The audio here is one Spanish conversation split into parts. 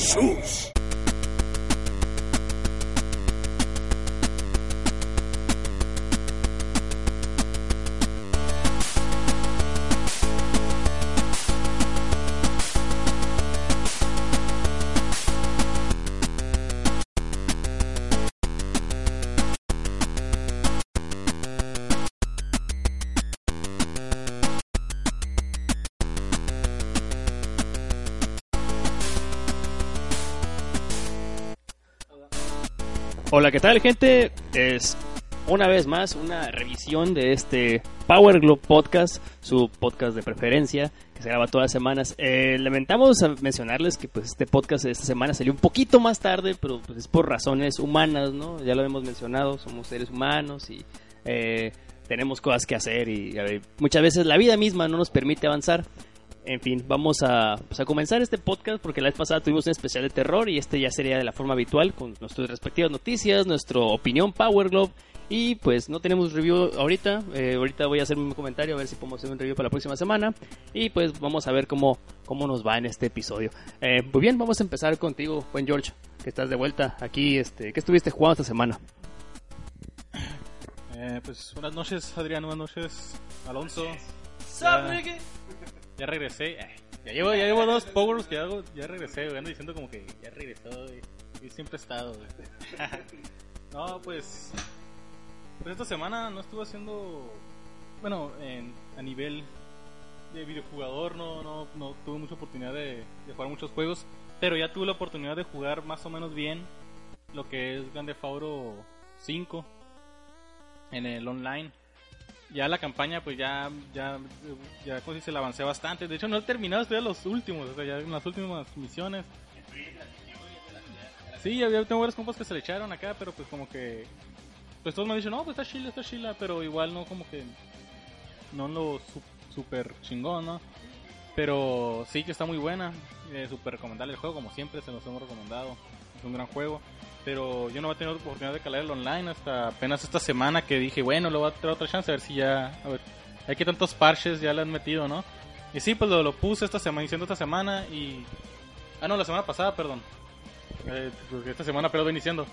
Sus. Hola, ¿qué tal, gente? Es una vez más una revisión de este Power Glove Podcast, su podcast de preferencia, que se graba todas las semanas. Eh, lamentamos mencionarles que pues este podcast esta semana salió un poquito más tarde, pero pues es por razones humanas, ¿no? Ya lo hemos mencionado, somos seres humanos y eh, tenemos cosas que hacer y muchas veces la vida misma no nos permite avanzar. En fin, vamos a, pues, a, comenzar este podcast porque la vez pasada tuvimos un especial de terror y este ya sería de la forma habitual con nuestras respectivas noticias, nuestra opinión Power Glove y pues no tenemos review ahorita. Eh, ahorita voy a hacer un comentario a ver si podemos hacer un review para la próxima semana y pues vamos a ver cómo, cómo nos va en este episodio. Eh, muy bien, vamos a empezar contigo, buen George, que estás de vuelta aquí. Este, ¿Qué estuviste jugando esta semana? Eh, pues buenas noches, Adrián, buenas noches, Alonso. Ya, ya regresé. Ya llevo, ya llevo dos powers que hago. Ya regresé, güey. Ando diciendo como que ya regresó. Y siempre he estado, no, pues. Pues esta semana no estuve haciendo. Bueno, en, a nivel de videojugador no, no, no tuve mucha oportunidad de, de, jugar muchos juegos. Pero ya tuve la oportunidad de jugar más o menos bien lo que es Grande Fauro 5 en el online ya la campaña pues ya ya ya como se la avancé bastante. De hecho no he terminado estoy a los últimos o sea ya en las últimas misiones. Sí ya tengo varios compas que se le echaron acá pero pues como que pues todos me han dicho no pues está chila está chila pero igual no como que no lo su, super chingón no pero sí que está muy buena eh, super recomendable el juego como siempre se los hemos recomendado. Es un gran juego pero yo no voy a tener oportunidad de calar el online hasta apenas esta semana que dije, bueno, le voy a traer otra chance a ver si ya, a ver, hay que tantos parches ya le han metido, ¿no? Y sí, pues lo, lo puse esta semana, diciendo esta semana y... Ah, no, la semana pasada, perdón. Eh, porque esta semana pero iniciando.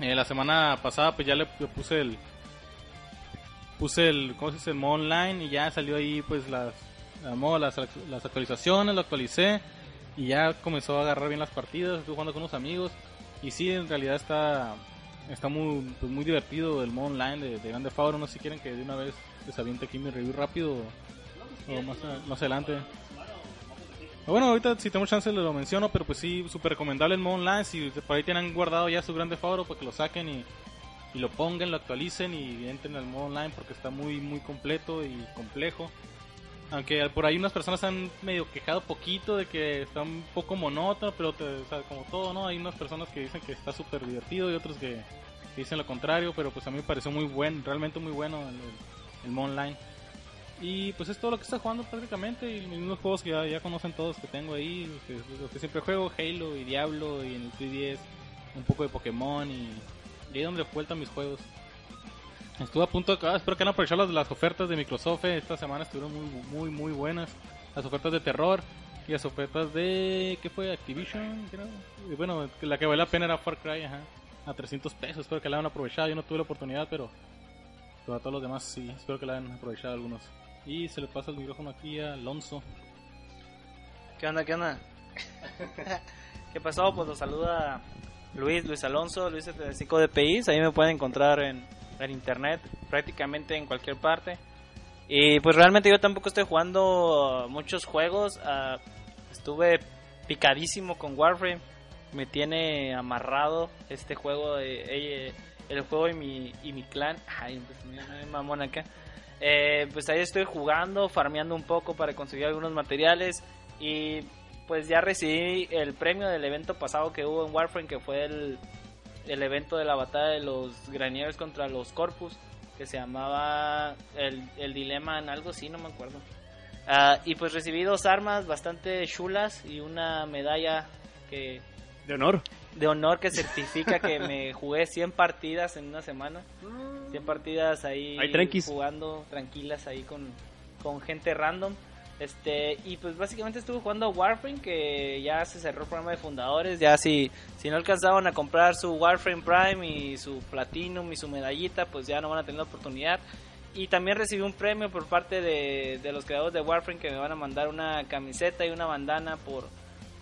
Eh, la semana pasada pues ya le, le, puse el... Puse el, ¿cómo se dice? El modo online y ya salió ahí pues las, la modo, las, las actualizaciones, lo actualicé y ya comenzó a agarrar bien las partidas, estuve jugando con unos amigos y sí, en realidad está está muy pues muy divertido el modo online de, de Grande Favor. No sé si quieren que de una vez les aviente aquí mi review rápido o, más, más, adelante. Bueno, ahorita si tengo chance les lo menciono, pero pues sí, súper recomendable el modo online. Si por ahí tienen guardado ya su Grande Favor, pues que lo saquen y, y lo pongan, lo actualicen y entren al modo online porque está muy, muy completo y complejo. Aunque por ahí unas personas han medio quejado poquito de que está un poco monótono, pero te, como todo, ¿no? Hay unas personas que dicen que está súper divertido y otros que, dicen lo contrario, pero pues a mí me pareció muy bueno, realmente muy bueno el, el, el modo online. Y pues es todo lo que está jugando prácticamente y los mismos juegos que ya, conocen todos que tengo ahí, los que, siempre juego, Halo y Diablo y en el 3DS un poco de Pokémon y, y ahí donde vueltan mis juegos. Estuve a punto de... Ah, espero que han aprovechado las, las, ofertas de Microsoft. Esta semana estuvieron muy, muy, muy buenas. Las ofertas de terror y las ofertas de... ¿Qué fue? Activision, creo. Y bueno, la que vale la pena era Far Cry, ajá. A 300 pesos. Espero que la hayan aprovechado. Yo no tuve la oportunidad, pero... Pero a todos los demás sí. Espero que la hayan aprovechado algunos. Y se le pasa el micrófono aquí a Alonso. ¿Qué onda? ¿Qué onda? ¿Qué pasó? Pues los saluda Luis, Luis Alonso, Luis 75 de PIs. Ahí me pueden encontrar en en internet, prácticamente en cualquier parte. Y pues realmente yo tampoco estoy jugando muchos juegos. Uh, estuve picadísimo con Warframe. Me tiene amarrado este juego, eh, el juego y mi, y mi clan. Ay, pues me mamón acá. Eh, pues ahí estoy jugando, farmeando un poco para conseguir algunos materiales. Y pues ya recibí el premio del evento pasado que hubo en Warframe, que fue el, el evento de la batalla de los Graniers contra los Corpus, que se llamaba el, el dilema en algo así, no me acuerdo. Ah, y pues recibí dos armas bastante chulas y una medalla que De honor. de honor que certifica que me jugué 100 partidas en una semana. 100 partidas ahí jugando tranquilas ahí con, con gente random. Este, y pues básicamente estuve jugando Warframe que ya se cerró el programa de fundadores, ya si, si no alcanzaban a comprar su Warframe Prime y su Platinum y su medallita, pues ya no van a tener la oportunidad. Y también recibí un premio por parte de, de los creadores de Warframe que me van a mandar una camiseta y una bandana por,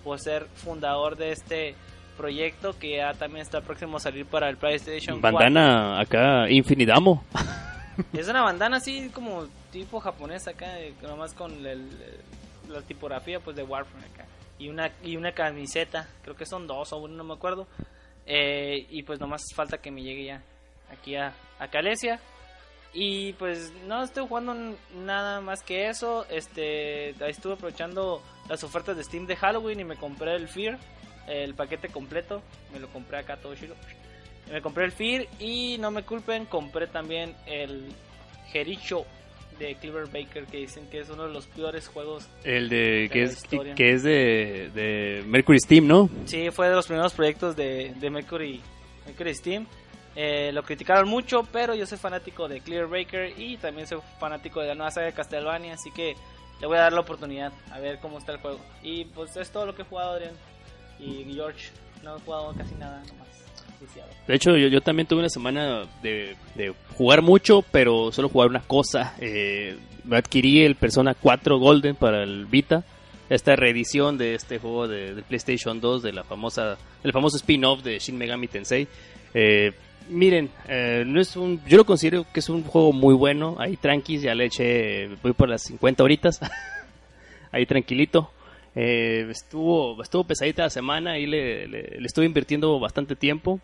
por ser fundador de este proyecto que ya también está próximo a salir para el PlayStation 4. Bandana acá, Infinidamo. Es una bandana así como tipo japonesa acá, nomás con el- la tipografía pues de Warframe acá. Y una, y una camiseta, creo que son dos o uno, no me acuerdo. Eh, y pues nomás falta que me llegue ya aquí a, a Calesia. Y pues no estoy jugando nada más que eso. Este, estuve aprovechando las ofertas de Steam de Halloween y me compré el Fear, el paquete completo. Me lo compré acá todo chido. Me compré el Fear y no me culpen, compré también el Jericho de Cleaver Baker que dicen que es uno de los peores juegos. El de, que es, historia. que es de, de Mercury Steam, ¿no? Sí, fue de los primeros proyectos de, de Mercury, Mercury Steam. Eh, lo criticaron mucho, pero yo soy fanático de Clear Baker y también soy fanático de la nueva saga de Castlevania, así que le voy a dar la oportunidad a ver cómo está el juego. Y pues es todo lo que he jugado, Adrián. Y George, no he jugado casi nada nomás. De hecho, yo, yo también tuve una semana de, jugar mucho, pero solo jugar una cosa. Eh, adquirí el Persona 4 Golden para el Vita. Esta reedición de este juego de, PlayStation 2, de la famosa, del famoso spin-off de Shin Megami Tensei. Eh, miren, eh, no es un, yo lo considero que es un juego muy bueno. Ahí tranquis, ya le eché, voy por las 50 horitas. Ahí tranquilito. Eh, estuvo, estuvo pesadita la semana y le, le- estuve invirtiendo bastante tiempo.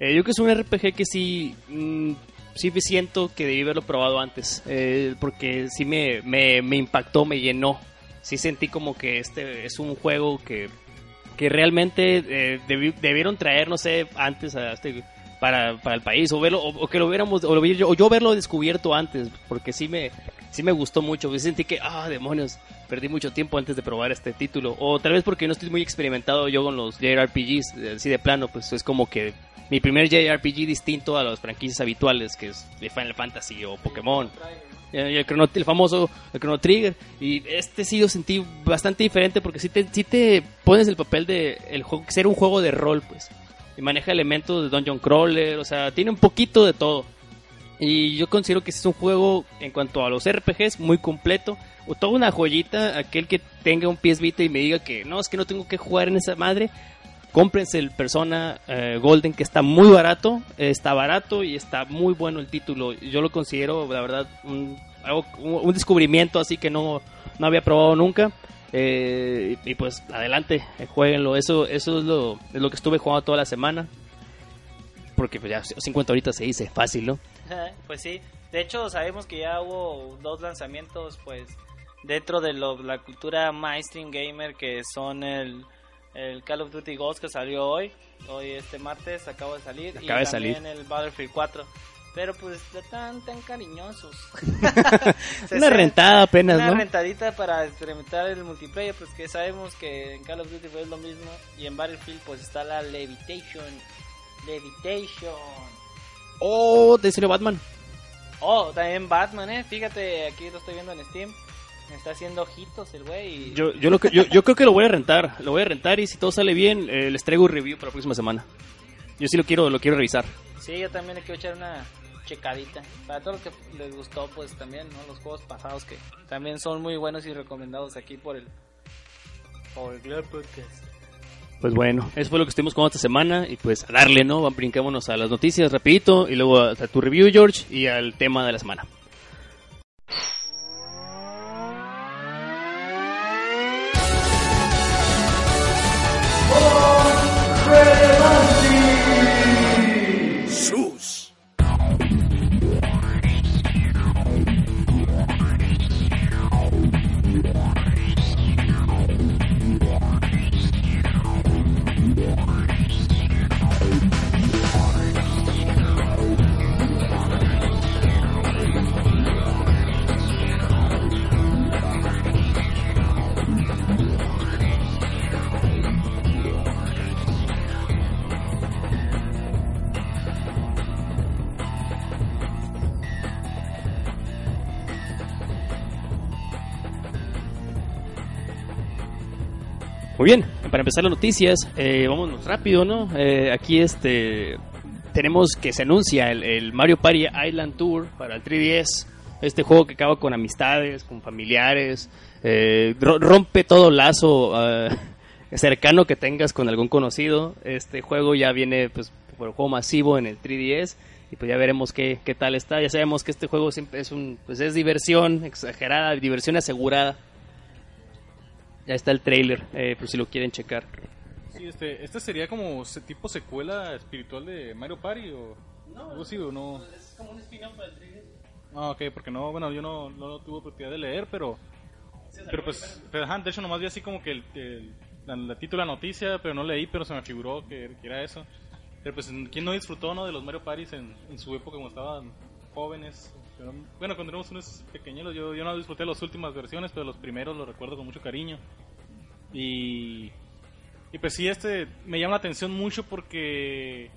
Eh, yo creo que es un RPG que sí, mm, sí me siento que debí haberlo probado antes, eh, porque sí me, me, me impactó, me llenó. Sí sentí como que este es un juego que, que realmente eh, debi- debieron traer, no sé, antes a este, para, para el país, o, verlo, o, que lo hubiéramos, o, lo yo, o yo haberlo descubierto antes, porque sí me, sí me gustó mucho. Sí sentí que, ah, demonios, perdí mucho tiempo antes de probar este título. O tal vez porque no estoy muy experimentado yo con los JRPGs, eh, así de plano, pues es como que mi primer JRPG distinto a las franquicias habituales, que es Final Fantasy o Pokémon. El, el famoso el Chrono Trigger. Y este sí lo sentí bastante diferente porque sí te, sí te pones el papel de el juego, ser un juego de rol, pues. Y maneja elementos de Dungeon Crawler, o sea, tiene un poquito de todo. Y yo considero que es un juego, en cuanto a los RPGs, muy completo. O toda una joyita, aquel que tenga un PS Vita y me diga que no, es que no tengo que jugar en esa madre. Cómprense el Persona eh, Golden, que está muy barato, está barato y está muy bueno el título. Yo lo considero, la verdad, un- un descubrimiento así que no, no había probado nunca. Eh, y, y pues adelante, eh, jueguenlo. Eso, eso es lo, es lo que estuve jugando toda la semana. Porque pues ya 50 horitas se dice fácil, ¿no? pues sí, de hecho sabemos que ya hubo dos lanzamientos pues dentro de lo- la cultura mainstream gamer que son el, el Call of Duty Ghost que salió hoy, hoy este martes acaba de salir Acaba y de salir. también el Battlefield 4. Pero pues tan tan cariñosos. Una rentada apenas, una ¿no? rentadita para experimentar el multiplayer, pues que sabemos que en Call of Duty fue lo mismo y en Battlefield pues está la Levitation. Levitation. Oh, te salió Batman. Oh, también Batman, eh. Fíjate, aquí lo estoy viendo en Steam. Me está haciendo ojitos el güey. y- Yo, yo, lo que- yo, yo creo que lo voy a rentar. Lo voy a rentar y si todo sale bien, eh, les traigo un review para la próxima semana. Yo sí lo quiero, lo quiero revisar. Sí, yo también le quiero echar una checadita. Para todos los que les gustó, pues también, ¿no? Los juegos pasados que también son muy buenos y recomendados aquí por el. Por el Glare Podcast. Pues bueno, eso fue lo que estuvimos con esta semana y pues a darle, ¿no? Brincámonos a las noticias rapidito y luego a, a tu review, George, y al tema de la semana. Empezar las noticias, eh, vámonos rápido, ¿no? Eh, aquí este tenemos que se anuncia el, Mario Party Island Tour para el 3DS. Este juego que acaba con amistades, con familiares, eh, ro- rompe todo lazo eh, cercano que tengas con algún conocido. Este juego ya viene pues por juego masivo en el 3DS y pues ya veremos qué, qué tal está. Ya sabemos que este juego siempre es un pues es diversión exagerada, diversión asegurada. Ya está el trailer, eh, por si lo quieren checar. Sí, este, este sería como tipo secuela espiritual de Mario Party o algo así o no. Es como un spin-off del 3DS. Ah, ok, porque no, bueno, yo no, no tuve oportunidad de leer, pero, pero pues, pero, ajá, de hecho nomás vi así como que el, el- la, la título de la noticia, pero no leí, pero se me figuró que, que era eso. Pero pues, ¿quién no disfrutó, no, de los Mario Parties en, en su época cuando estaban jóvenes? Bueno, cuando éramos unos pequeños, yo, yo no disfruté las últimas versiones, pero los primeros los recuerdo con mucho cariño. Y, y pues sí, este me llama la atención mucho porque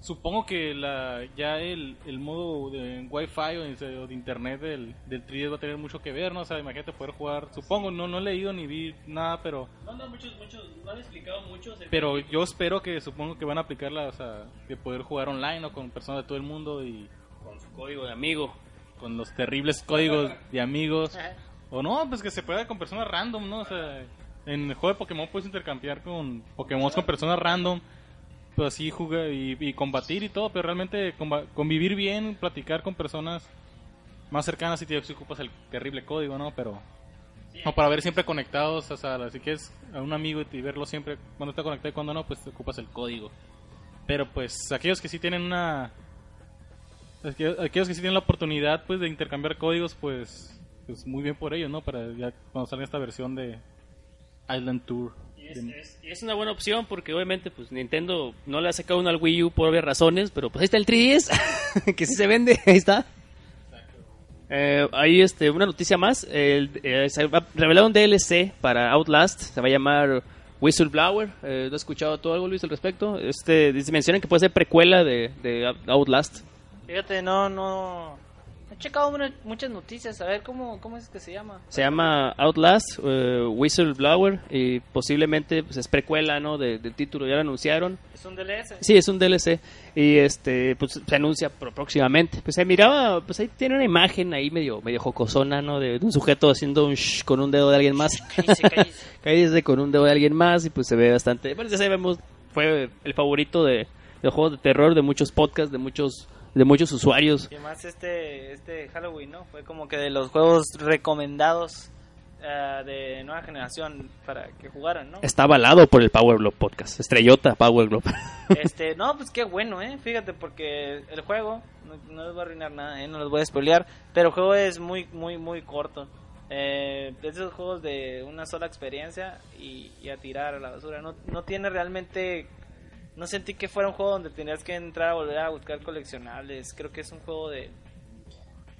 supongo que la, ya el, el modo de Wi-Fi o de, o de internet del, del 3DS va a tener mucho que ver, ¿no? O sea, imagínate poder jugar, supongo, no, no he leído ni vi nada, pero No, no, muchos, muchos, no han explicado mucho. pero yo espero que supongo que van a aplicarla, o sea, de poder jugar online o con personas de todo el mundo y Con su código de amigo. con los terribles códigos de amigos. O no, pues que se pueda con personas random, ¿no? O sea, en el juego de Pokémon puedes intercambiar con Pokémon con personas random, pues así jugar y, y combatir y todo, pero realmente convivir bien, platicar con personas más cercanas si te si ocupas el terrible código, ¿no? Pero no para ver siempre conectados, o sea, si quieres a un amigo y verlo siempre cuando está conectado y cuando no, pues te ocupas el código. Pero pues aquellos que sí tienen una aquellos que sí tienen la oportunidad pues de intercambiar códigos, pues pues muy bien por ellos, ¿no? Para ya cuando salga esta versión de Island Tour. Y es, una buena opción porque obviamente pues Nintendo no le ha sacado uno al Wii U por obvias razones, pero pues ahí está el 3DS, que sí se vende, ahí está. Eh, hay este, una noticia más, el, eh, se va a revelar un DLC para Outlast, se va a llamar Whistleblower, eh, ¿no has escuchado todo algo Luis al respecto? Este, mencionan que puede ser precuela de Outlast. Fíjate, no, no. He checado muchas noticias, a ver cómo, cómo es que se llama. Se llama Outlast, eh, Whistleblower, y posiblemente pues, es precuela ¿no? de- del título, ya lo anunciaron. Es un DLS. Sí, es un DLC y este pues se anuncia próximamente. Pues se miraba, pues ahí tiene una imagen ahí medio medio jocosona, ¿no? De, de un sujeto haciendo un shh con un dedo de alguien más. Cállese, cállese. Cállese con un dedo de alguien más y pues se ve bastante. Bueno, ya sabemos, fue el favorito de, de juegos de terror de muchos podcasts, de muchos de muchos usuarios. Y además este, este Halloween, ¿no? Fue como que de los juegos recomendados eh, de nueva generación para que jugaran, ¿no? Está avalado por el Power Glove Podcast. Estrellota Power Glove. Este, no, pues qué bueno, ¿eh? Fíjate, porque el juego, no, no les voy a arruinar nada, ¿eh? No les voy a spoilear, pero el juego es muy, muy, muy corto. Eh, esos juegos de una sola experiencia y, y a tirar a la basura. No, no tiene realmente... No sentí que fuera un juego donde tenías que entrar a volver a buscar coleccionables. Creo que es un juego de...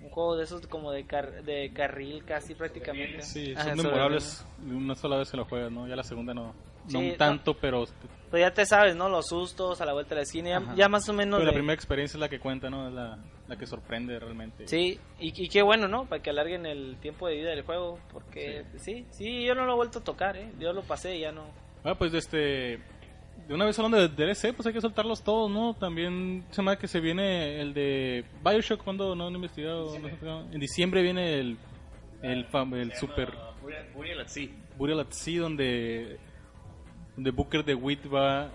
Un juego de esos como de, car- de carril casi prácticamente. Sí, Ajá, son memorables una sola vez que lo juegas, ¿no? Ya la segunda no, no Sí, no. tanto, pero, Pues ya te sabes, ¿no? Los sustos a la vuelta de la esquina. Ya, ya más o menos... pero la de- primera experiencia es la que cuenta, ¿no? Es la, la que sorprende realmente. Sí, y, y qué bueno, ¿no? Para que alarguen el tiempo de vida del juego, porque sí, sí, yo no lo he vuelto a tocar, ¿eh? Yo lo pasé y ya no. Ah, pues este. De una vez hablando de DLC, pues hay que soltarlos todos, ¿no? También se llama que se viene el de Bioshock, cuando no han investigado. no en diciembre viene el, el, fam- el super Burial at Sea, donde, donde Booker de Witt va.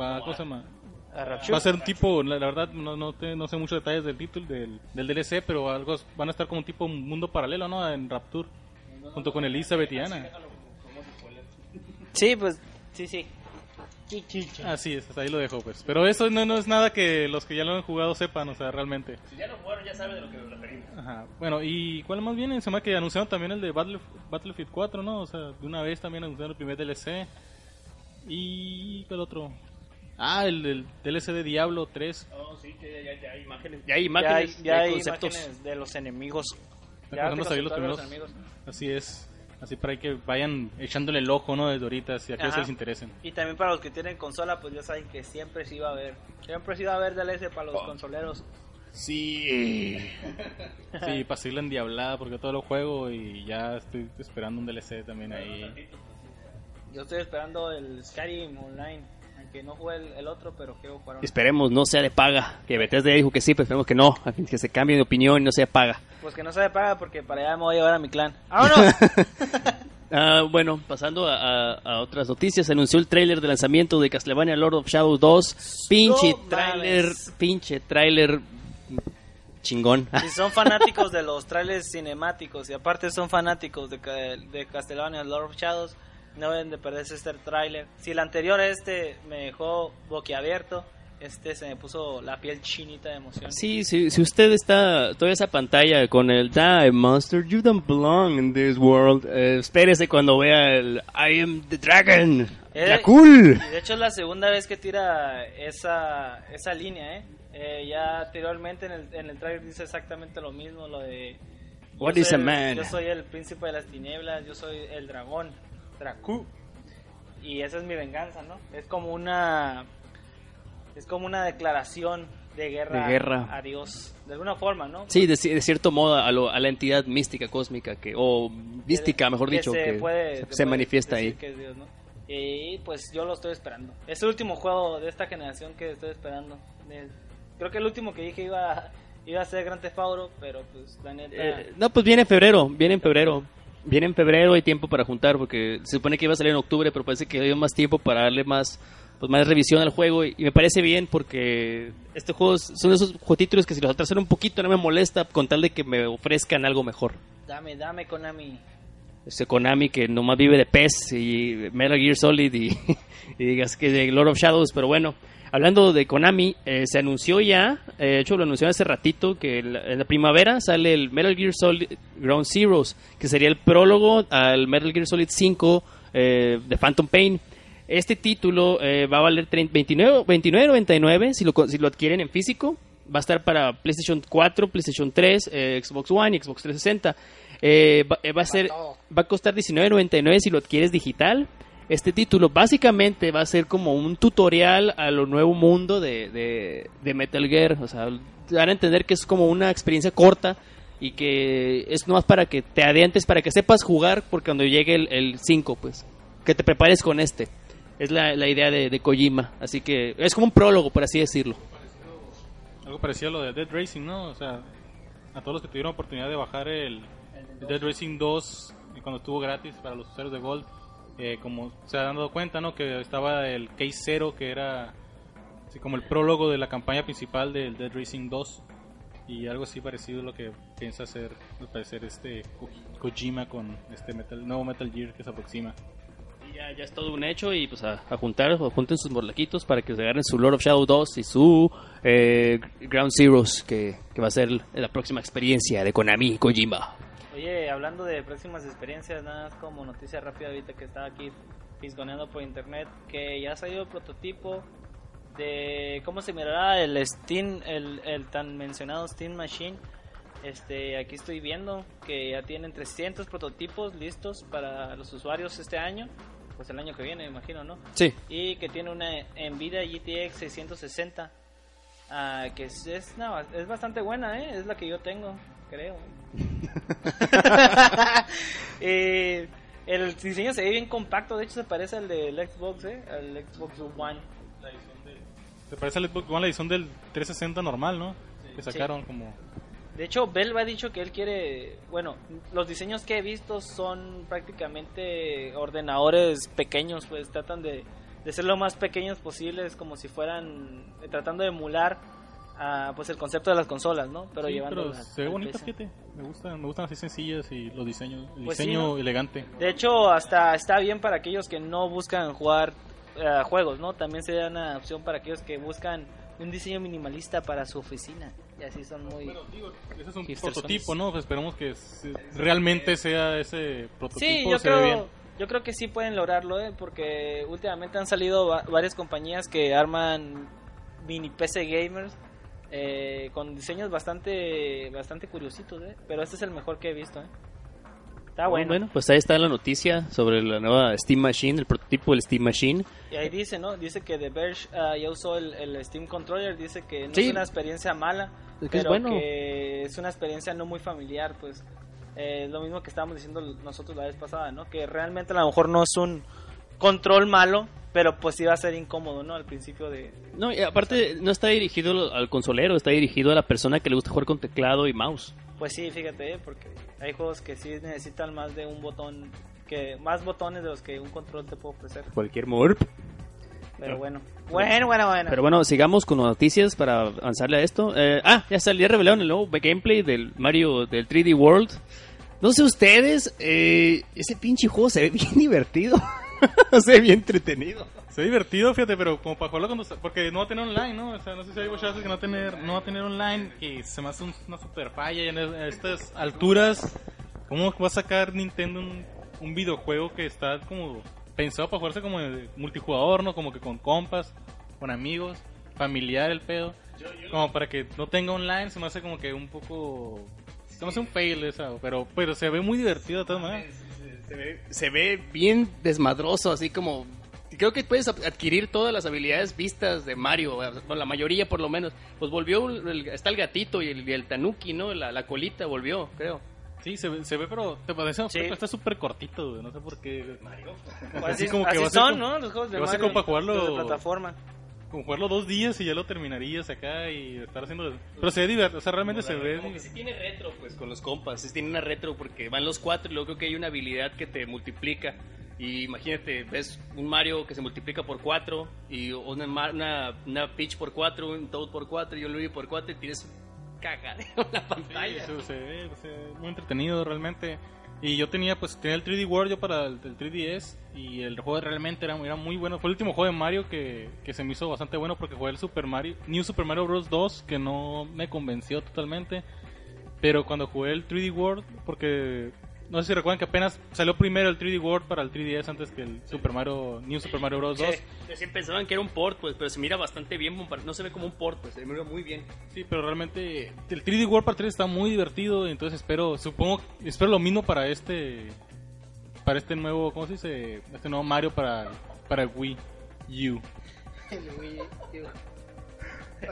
va ¿Cómo se llama? A Rapture. Va a ser un tipo, la, la verdad no, no, te- no sé muchos detalles del título del, del DLC, pero algo van a estar como un tipo un mundo paralelo, ¿no? En Rapture, junto con Elizabeth y Ana. Sí, pues, sí, sí. Así es, hasta ahí lo dejo, pues. Pero eso no, no es nada que los que ya lo han jugado sepan, o sea, realmente. Si ya lo jugaron, ya saben de lo que nos referimos. Ajá. Bueno, ¿y cuál más viene? Se llama que anunciaron también el de Battle, Battlefield 4, ¿no? O sea, de una vez también anunciaron el primer DLC. ¿Y cuál otro? Ah, el, el DLC de Diablo 3. Oh, sí, que ya, ya hay imágenes. Ya hay Ya hay, imágenes, ya hay conceptos. imágenes de los enemigos. Ya empezando te a salir los conceptuaron primeros. los enemigos. Así es. Así para que vayan echándole el ojo, ¿no? Desde ahorita, si a aquellos Ajá. les interesen. Y también para los que tienen consola, pues ya saben que siempre sí va a haber. Siempre sí va a haber DLC para los consoleros. Sí. Sí, para seguirla endiablada porque todo lo juego y ya estoy esperando un DLC también ahí. Yo estoy esperando el Skyrim Online, aunque no jugué el, el otro, pero quiero jugar. Esperemos no sea de paga. Que Bethesda dijo que sí, pero esperemos que no. a fin Que se cambie de opinión y no sea de paga. Pues que no sea de paga porque para allá me voy a llevar a mi clan. ¡Vámonos! Ah, bueno, pasando a, a- a otras noticias, se anunció el tráiler de lanzamiento de Castlevania Lord of Shadows 2. Pinche No tráiler, pinche tráiler chingón. si son fanáticos de los trailers cinemáticos y aparte son fanáticos de, de Castlevania Lord of Shadows, no deben de perderse este tráiler. Si el anterior este me dejó boquiabierto, este se me puso la piel chinita de emoción. Sí, sí, si usted está toda esa pantalla con el Die Monster, you don't belong in this world. eh, espérese cuando vea el I am the dragon. Eh, La cool. De hecho es la segunda vez que tira esa, esa línea, ¿eh? Eh, ya anteriormente en el, en el trailer dice exactamente lo mismo, lo de... What is a man? Yo soy el príncipe de las tinieblas, yo soy el dragón, Dracu. Y esa es mi venganza, ¿no? Es como una... Es como una declaración de guerra, De guerra. a Dios, de alguna forma, ¿no? Sí, de, ci- de cierto modo a, lo- a la entidad mística cósmica que o mística, mejor dicho, se que puede- se, manifiesta ahí. que es Dios, ¿no? Y pues yo lo estoy esperando. Es el último juego de esta generación que estoy esperando. Creo que el último que dije iba, iba a ser Grand Theft Auto, pero pues la neta... Eh, no, pues viene en febrero, viene en febrero. Viene en febrero, hay tiempo para juntar porque se supone que iba a salir en octubre, pero parece que hay más tiempo para darle más pues más revisión al juego y, y me parece bien porque este juego son esos juegos títulos que si los atrasan un poquito no me molesta con tal de que me ofrezcan algo mejor. Dame, dame Konami. Ese Konami que nomás vive de PES y Metal Gear Solid y, y digas que de Lord of Shadows, pero bueno, hablando de Konami, eh, se anunció ya, eh, de hecho lo anunció hace ratito, que la- en la primavera sale el Metal Gear Solid Ground Zeroes, que sería el prólogo al Metal Gear Solid 5 eh, de Phantom Pain. Este título eh, va a valer 30 29 29.99 si lo, si lo adquieren en físico. Va a estar para PlayStation 4, PlayStation 3, eh, Xbox One y Xbox 360. Eh, va, eh, va a ser va a costar 19.99 si lo adquieres digital. Este título básicamente va a ser como un tutorial a lo nuevo mundo de, de, Metal Gear. O sea, van a entender que es como una experiencia corta y que es nomás para que te adentres, para que sepas jugar porque cuando llegue el, el 5, pues, que te prepares con este. Es la, la idea de, Kojima. Así que es como un prólogo, por así decirlo. Algo parecido a lo de Dead Racing, ¿no? O sea, a todos los que tuvieron oportunidad de bajar el, el Dead Racing 2 y cuando estuvo gratis para los usuarios de Gold, eh, como se han dado cuenta, ¿no? Que estaba el Case 0, que era así como el prólogo de la campaña principal del Dead Racing 2. Y algo así parecido a lo que piensa hacer, al parecer, este Ko- Kojima con este metal, nuevo Metal Gear que se aproxima. Ya, ya es todo un hecho y pues a, a juntar, o junten sus morlaquitos para que se agarren su Lord of Shadow 2 y su eh, Ground Zeroes, que, que va a ser la próxima experiencia de Konami y Kojima. Oye, hablando de próximas experiencias, nada más como noticia rápida ahorita que estaba aquí fisgoneando por internet, que ya ha salido el prototipo de cómo se mirará el Steam, el, el tan mencionado Steam Machine. Este, aquí estoy viendo que ya tienen 300 prototipos listos para los usuarios este año, pues el año que viene, me imagino, ¿no? Sí. y que tiene una Nvidia GTX 660 ah, que es, es, no, es bastante buena, ¿eh? es la que yo tengo, creo. Eh, el diseño se ve bien compacto, de hecho se parece al del Xbox, ¿eh? al Xbox One. Se parece al Xbox One, la edición del 360 normal, ¿no? Que sacaron como... De hecho, Bell ha dicho que él quiere, bueno, los diseños que he visto son prácticamente ordenadores pequeños, pues tratan de, de ser lo más pequeños posibles, como si fueran tratando de emular ah, pues el concepto de las consolas, ¿no? Pero Sí, llevando se ve bonita, fíjate. Me gustan, me gustan así sencillas y los diseños, el Pues sí, diseño ¿no? elegante. De hecho, hasta está bien para aquellos que no buscan jugar eh, juegos, ¿no? También sería una opción para aquellos que buscan un diseño minimalista para su oficina. Y así son muy... Ese es un prototipo, ¿no? Pues esperemos que se- realmente sea ese prototipo. Sí, yo se ve bien. creo, yo creo que sí pueden lograrlo, ¿eh? porque últimamente han salido va- varias compañías que arman mini PC gamers eh, con diseños bastante bastante curiositos, ¿eh? pero este es el mejor que he visto. ¿eh? Está bueno. Bueno, pues ahí está la noticia sobre la nueva Steam Machine, el prototipo del Steam Machine. Y ahí dice, ¿no? Dice que The Verge ah, ya usó el, el Steam Controller, dice que no Sí. es una experiencia mala, Es que es pero bueno. que es una experiencia no muy familiar, pues eh, es lo mismo que estábamos diciendo nosotros la vez pasada, ¿no? Que realmente a lo mejor no es un control malo, pero pues sí va a ser incómodo, ¿no? Al principio de... No, y aparte no está dirigido al consolero, está dirigido a la persona que le gusta jugar con teclado y mouse. Pues sí, fíjate, ¿eh? porque hay juegos que sí necesitan más de un botón, que más botones de los que un control te puede ofrecer. Cualquier morp. Pero bueno, bueno, bueno, bueno. Pero bueno, sigamos con noticias para avanzarle a esto. Eh, ah, ya salió revelaron el nuevo gameplay del Mario del 3D World. No sé ustedes, eh, ese pinche juego se ve bien divertido. se ve bien entretenido. Se ve divertido, fíjate, pero como para jugarlo cuando... Porque no va a tener online, ¿no? O sea, no sé si hay muchas que no va a tener, no va a tener online y se me hace un- una super falla y en estas alturas. ¿Cómo va a sacar Nintendo un, videojuego que está como pensado para jugarse como multijugador, ¿no? Como que con compas, con amigos, familiar el pedo. Como para que no tenga online, se me hace como que un poco... Se me hace un fail esa, pero, pero se ve muy divertido de todas maneras. Se ve, se ve bien desmadroso, así como... Creo que puedes ad- adquirir todas las habilidades vistas de Mario, o la mayoría por lo menos. Pues volvió, el- está el gatito y el, y el tanuki, ¿no? La, la colita volvió, creo. Sí, se ve, se ve pero te parece Sí. pero está súper cortito, no sé por qué. Pues así así como que así va a ser son, como- ¿no? Los juegos de va a ser Mario como para jugarlo- los de plataforma. Como jugarlo dos días y ya lo terminarías acá y estar haciendo... Pero se ve divertido, o sea, realmente se ve... Como que sí tiene retro, pues, con los compas. Sí tiene una retro porque van los cuatro y luego creo que hay una habilidad que te multiplica. Y imagínate, ves un Mario que se multiplica por cuatro y una, una, una Peach por cuatro, un Toad por cuatro y un Luigi por cuatro y tienes cagadero en la Sí, pantalla. eso se ve, se ve muy entretenido realmente. Y yo tenía, pues, tenía el 3D World yo para el, el 3DS y el juego realmente era, era muy bueno. Fue el último juego de Mario que, que se me hizo bastante bueno porque jugué el Super Mario, New Super Mario Bros. 2 que no me convenció totalmente. Pero cuando jugué el 3D World, porque no sé si recuerdan que apenas salió primero el 3D World para el 3DS antes que el Super Mario, New Super Mario Bros. 2. Sí, pensaban que era un port, pues, pero se mira bastante bien, no se ve como un port, pues, se mira muy bien. Sí, pero realmente el 3D World para 3 está muy divertido, entonces espero, supongo, espero lo mismo para este para este nuevo, ¿cómo se dice? Este nuevo Mario para para Wii U.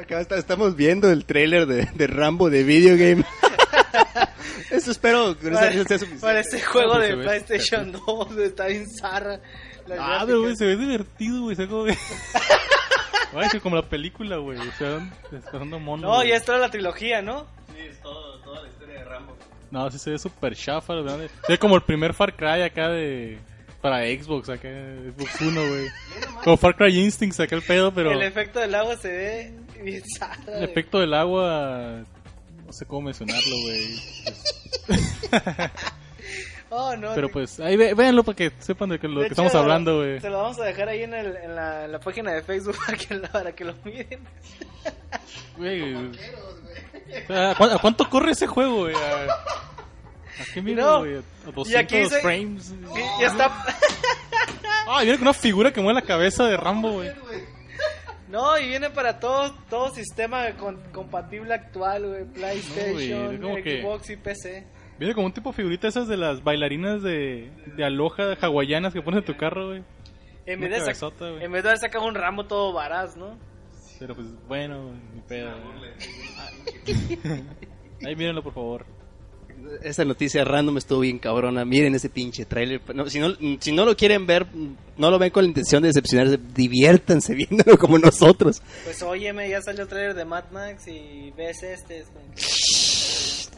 Acá está- estamos viendo el trailer de, de Rambo de Video Game. Eso espero que no sea, suficiente. Para este juego de. PlayStation 2 está bien zarra. Ah, gráficas. pero güey, se ve divertido, güey, se ve como Ay, sí, como la película, güey, o sea, pasando mono. No, güey. ya es toda la trilogía, ¿no? Sí, es todo, toda la historia de Rambo. No, sí se ve súper chafa, ¿verdad? Se ve como el primer Far Cry acá de para Xbox, acá Xbox One, güey. Como Far Cry Instincts, acá el pedo, pero El efecto del agua se ve bien zarra. El efecto del agua. No sé cómo mencionarlo, güey. Oh, no. Pero pues, ahí ve- véanlo para que sepan de que lo De que estamos hablando, güey. Se lo vamos a dejar ahí en, el- en la, en la página de Facebook para que, lo- para que lo miren. Güey. ¿a, cuán- a cuánto corre ese juego, güey? ¿A, a qué mira, No. güey? ¿A Y aquí 200 dice- frames? Y ya está. Ah, viene con una figura que mueve la cabeza de Rambo, güey. No, y viene para todo, todo sistema con- compatible actual, güey. PlayStation, Xbox y PC. Viene como un tipo de figurita esas de las bailarinas de, de aloja hawaianas que pones en tu carro, güey. En vez, de cabezota, güey. en vez de haber sacado un ramo todo varaz, ¿no? Pero pues, bueno, mi pedo. Ahí mírenlo, por favor. Esta noticia random estuvo bien cabrona. Miren ese pinche trailer. No, si, no, si no lo quieren ver, no lo ven con la intención de decepcionarse. Diviértanse viéndolo como nosotros. Pues óyeme, ya salió el trailer de Mad Max y ves este. es como-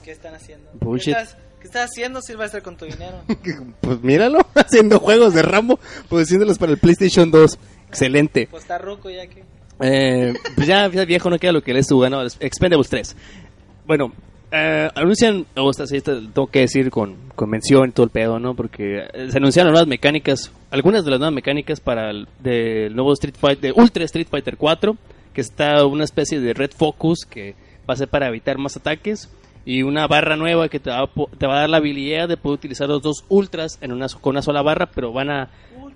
¿Qué están haciendo? Bullshit. ¿Qué estás, ¿Qué estás haciendo, Silvestre, con tu dinero? Pues míralo, haciendo juegos de Rambo, produciéndolos para el PlayStation 2. Excelente. Pues está ruco ya que. Eh, pues ya, ya viejo no queda lo que le estuvo ganado. Expendables 3. Bueno, eh, anuncian, o sea, sí, tengo que decir con, con mención todo el pedo, ¿no? Porque eh, se anunciaron nuevas mecánicas, algunas de las nuevas mecánicas para el del nuevo Street Fighter, de Ultra Street Fighter 4, que está una especie de Red Focus que va a ser para evitar más ataques. Y una barra nueva que te va, te va a dar la habilidad de poder utilizar los dos ultras en una, con una sola barra, pero van a,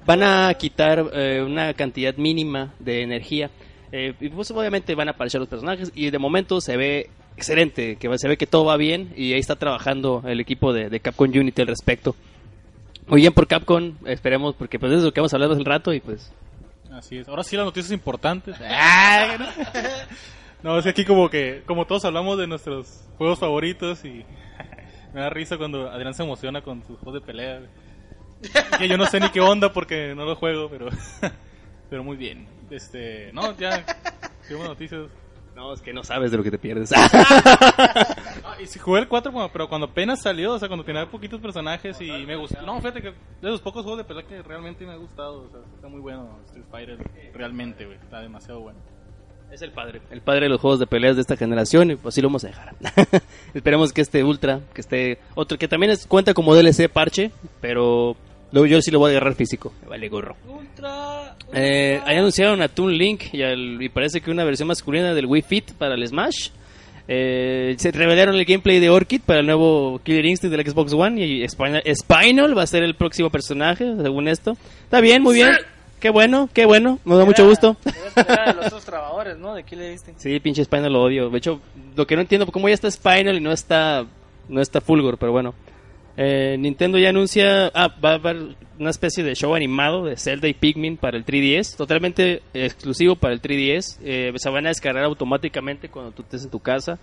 van a quitar eh, una cantidad mínima de energía. Eh, y pues obviamente van a aparecer los personajes y de momento se ve excelente, que se ve que todo va bien y ahí está trabajando el equipo de, de Capcom Unity al respecto. Muy bien por Capcom, esperemos porque pues es lo que vamos a hablar hace un rato y pues Así es. Ahora sí las noticias importantes. No, es que aquí como que, como todos hablamos de nuestros juegos favoritos y me da risa cuando Adrián se emociona con sus juegos de pelea. que yo no sé ni qué onda porque no lo juego, pero pero muy bien. Este, no, ya tengo noticias. No, es que no sabes de lo que te pierdes. Ah, y si jugué el 4, bueno, pero cuando apenas salió, o sea, cuando tenía poquitos personajes y me gustó. No, fíjate que de los pocos juegos de pelea que realmente me ha gustado, o sea, está muy bueno Street Fighter, realmente, güey, está demasiado bueno. Es el padre. El padre de los juegos de peleas de esta generación y pues así lo vamos a dejar. Esperemos que este Ultra, que esté otro que también es, cuenta como DLC parche, pero luego yo sí lo voy a agarrar físico. Me vale gorro. Ultra. Eh, ultra. ahí anunciaron a Toon Link y, al- y parece que una versión masculina del Wii Fit para el Smash. Eh, se revelaron el gameplay de Orchid para el nuevo Killer Instinct del Xbox One y Spinal, Spinal va a ser el próximo personaje, según esto. Está bien, muy bien. Qué bueno, qué bueno. Me da mucho Era- gusto. Era de los otros trabajadores, ¿no? De Killer Instinct. Sí, pinche Spinal lo odio. De hecho, lo que no entiendo, cómo ya está Spinal y no está, no está Fulgor, pero bueno. Eh, Nintendo ya anuncia, ah, va a haber una especie de show animado de Zelda y Pikmin para el 3DS, totalmente exclusivo para el 3DS. Eh, se van a descargar automáticamente cuando tú estés en tu casa,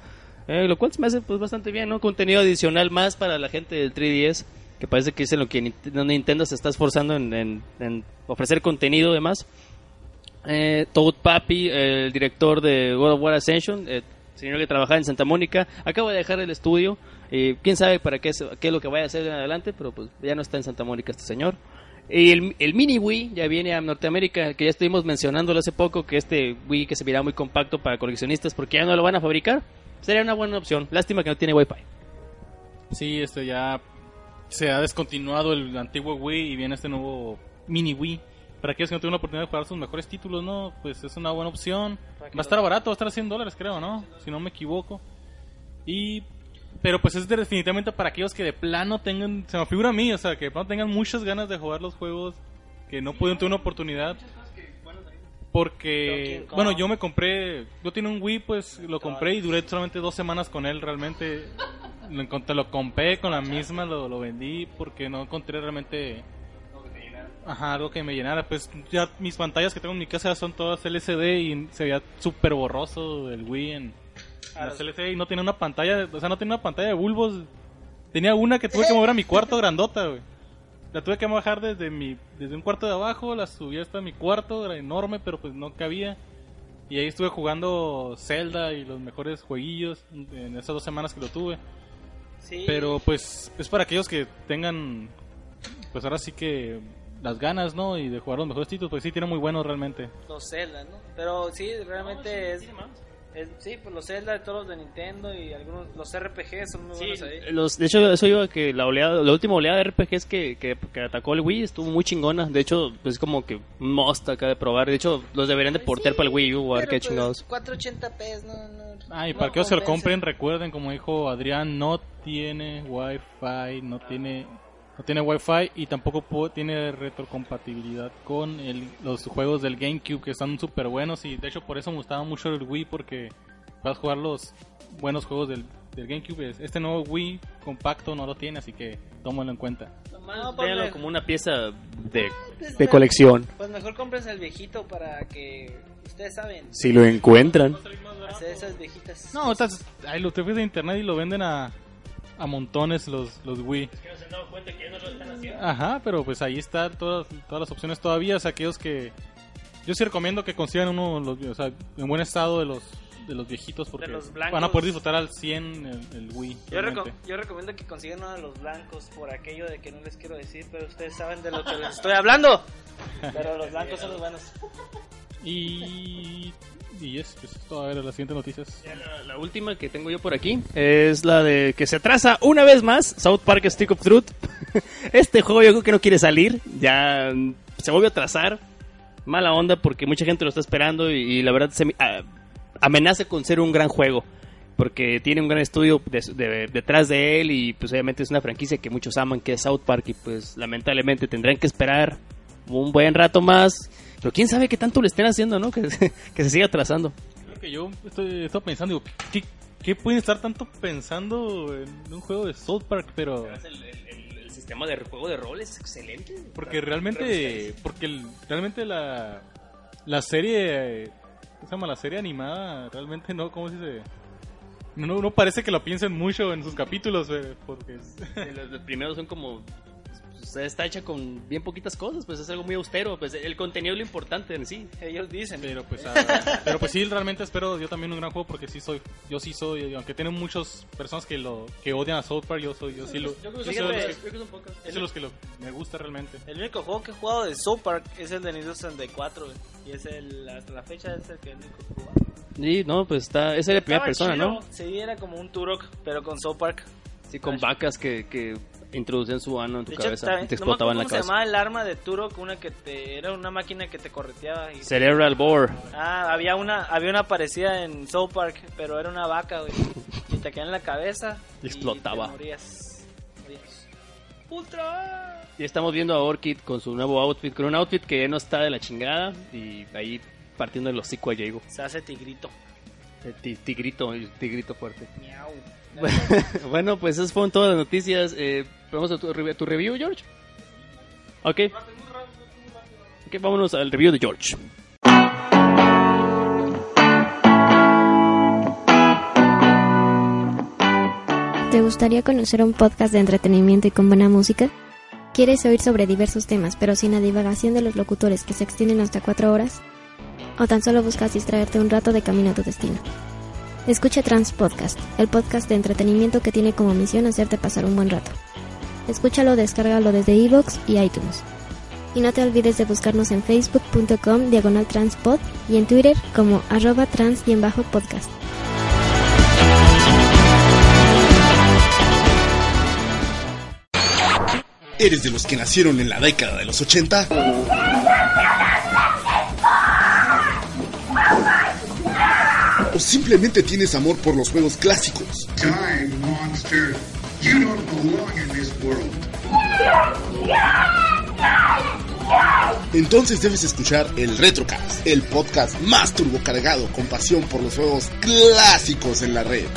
Eh, lo cual se me hace pues bastante bien, ¿no? Contenido adicional más para la gente del 3DS, que parece que es en lo que Nint- Nintendo se está esforzando en, ofrecer contenido demás. Eh, Toad Papi, el director de God of War Ascension, eh, señor que trabajaba en Santa Mónica, acaba de dejar el estudio. Y quién sabe para qué, se- qué es lo que vaya a hacer en adelante, pero pues ya no está en Santa Mónica este señor. Y el, el mini Wii ya viene a Norteamérica, que ya estuvimos mencionándolo hace poco, que este Wii que se verá muy compacto para coleccionistas porque ya no lo van a fabricar, sería una buena opción. Lástima que no tiene Wi-Fi. Sí, este ya se ha descontinuado el antiguo Wii y viene este nuevo mini Wii. Para aquellos que no tuvieron la oportunidad de jugar sus mejores títulos, ¿no? Pues es una buena opción. Va a estar barato, va a estar a 100 dólares, creo, ¿no? Si no me equivoco. Y... Pero pues es de- definitivamente para aquellos que de plano tengan... Se me figura a mí, o sea, que de plano tengan muchas ganas de jugar los juegos que no pudieron tener una oportunidad. Porque, bueno, yo me compré, yo tenía un Wii, pues lo compré y duré solamente dos semanas con él, realmente. Lo, encontré, lo compré con la misma, lo, lo vendí porque no encontré realmente Ajá, algo que me llenara. Pues ya mis pantallas que tengo en mi casa son todas LCD y se veía súper borroso el Wii en, las LCD y no tenía una pantalla, o sea, no tenía una pantalla de bulbos. Tenía una que tuve que mover a mi cuarto grandota, güey. La tuve que bajar desde mi desde un cuarto de abajo, la subí hasta mi cuarto, era enorme, pero pues no cabía. Y ahí estuve jugando Zelda y los mejores jueguillos en esas dos semanas que lo tuve. Sí. Pero pues es para aquellos que tengan, pues ahora sí que las ganas, ¿no? Y de jugar los mejores títulos, pues sí, tiene muy buenos realmente. Los Zelda, ¿no? Pero sí, realmente es, es- Sí, pues los Zelda, todos los de Nintendo y algunos. Los RPG son muy buenos ahí. Los, de hecho, eso iba a que la oleada, la última oleada de RPGs que, que, que atacó el Wii estuvo muy chingona. De hecho, pues es como que un must acá de probar. De hecho, los deberían de portear para el Wii U o a ver qué pues, chingados. 480p, no, no. Ah, y no para que lo compensa. compren, recuerden, como dijo Adrián, no tiene Wi-Fi, no tiene, no tiene Wi-Fi y tampoco pu- tiene retrocompatibilidad con el- los juegos del GameCube que están súper buenos y de hecho por eso me gustaba mucho el Wii porque vas a jugar los buenos juegos del, del GameCube. Este nuevo Wii compacto no lo tiene, así que tómalo en cuenta. No, pues, Véanlo como una pieza de, pues, de colección. Pues mejor compres el viejito para que. Ustedes saben. Si lo encuentran. Hacer esas viejitas. No, estás, ahí lo te fuiste de internet y lo venden a, a montones los, los Wii. Ajá, pero pues ahí están todas, todas las opciones todavía. O sea, aquellos que. Yo sí recomiendo que consigan uno los, o sea, en buen estado de los de los viejitos porque los blancos. van a poder disfrutar al 100 el, el Wii. Yo, reco- yo recomiendo que consigan uno de los blancos por aquello de que no les quiero decir, pero ustedes saben de lo que les estoy hablando. Pero los blancos son los buenos. Y. Y es, pues. A ver, las siguientes noticias. La, la última que tengo yo por aquí es la de que se atrasa una vez más South Park Stick of Truth. este juego yo creo que no quiere salir, ya se vuelve a atrasar. Mala onda porque mucha gente lo está esperando y, y la verdad se, a- amenaza con ser un gran juego. Porque tiene un gran estudio de- de- detrás de él y pues obviamente es una franquicia que muchos aman que es South Park y pues lamentablemente tendrán que esperar un buen rato más. Pero quién sabe qué tanto lo estén haciendo, ¿no? Que, se- que se siga atrasando. Creo que yo estoy, estoy pensando, digo, ¿qué, qué pueden estar tanto pensando en un juego de South Park? Pero. El, sistema de juego de rol es excelente. Porque realmente, porque el- realmente la, la serie, ¿cómo se llama? La serie animada, realmente no, ¿cómo se dice? No, no, no parece que lo piensen mucho en sus capítulos, eh, porque Los, los primeros son como pues, está hecha con bien poquitas cosas, pues es algo muy austero, pues el contenido es lo importante en sí. Ellos dicen. Pero pues, ah, pero pues sí, realmente espero yo también un gran juego porque sí soy, yo sí soy, aunque tienen muchas personas que lo que odian a South Park, yo soy, yo sí lo, Yo creo yo que de los que- es de los lo, me gusta realmente. El único juego que he jugado de South Park es el de Nintendo 64, güey. Y es el, hasta la fecha es el que el único jugado. Sí, no, pues está, esa es la primera persona, chido. ¿no? Sí, era como un Turok, pero con South Park. Sí, con vacas que, que introducían su ano en tu De hecho, cabeza también- y te no explotaban la cómo se cabeza. llamaba el arma de Turok, una que te era una máquina que te correteaba. Y, Cerebral Bore. ah, había una había una parecida en South Park, pero era una vaca, güey. Y te caía en la cabeza Y explotaba. te morías. Morías. Ultra. Y estamos viendo a Orchid con su nuevo outfit, con un outfit que no está de la chingada y ahí partiendo el hocico a Diego. Se hace tigrito. El ti- Tigrito, el tigrito fuerte. Miau. bueno, pues esas fueron todas las noticias. Eh, ¿Vamos a tu, tu review, George? Ok. Ok, vámonos al review de George. ¿Te gustaría conocer un podcast de entretenimiento y con buena música? ¿Quieres oír sobre diversos temas, pero sin la divagación de los locutores que se extienden hasta cuatro horas? ¿O tan solo buscas distraerte un rato de camino a tu destino? Escucha Trans Podcast, el podcast de entretenimiento que tiene como misión hacerte pasar un buen rato. Escúchalo, descárgalo desde iVoox y iTunes. Y no te olvides de buscarnos en facebook.com diagonal transpod y en Twitter como arroba trans-podcast. ¿Eres de los que nacieron en la década de los 80? ¿O simplemente tienes amor por los juegos clásicos? Time, monster. You don't belong in this world. Entonces debes escuchar el Retrocast, el podcast más turbocargado con pasión por los juegos clásicos en la red.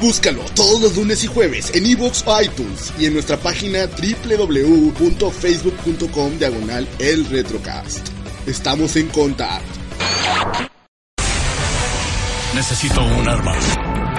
Búscalo todos los lunes y jueves en iVoox o iTunes y en nuestra página www.facebook.com diagonal el Retrocast. Estamos en contacto. Necesito un arma.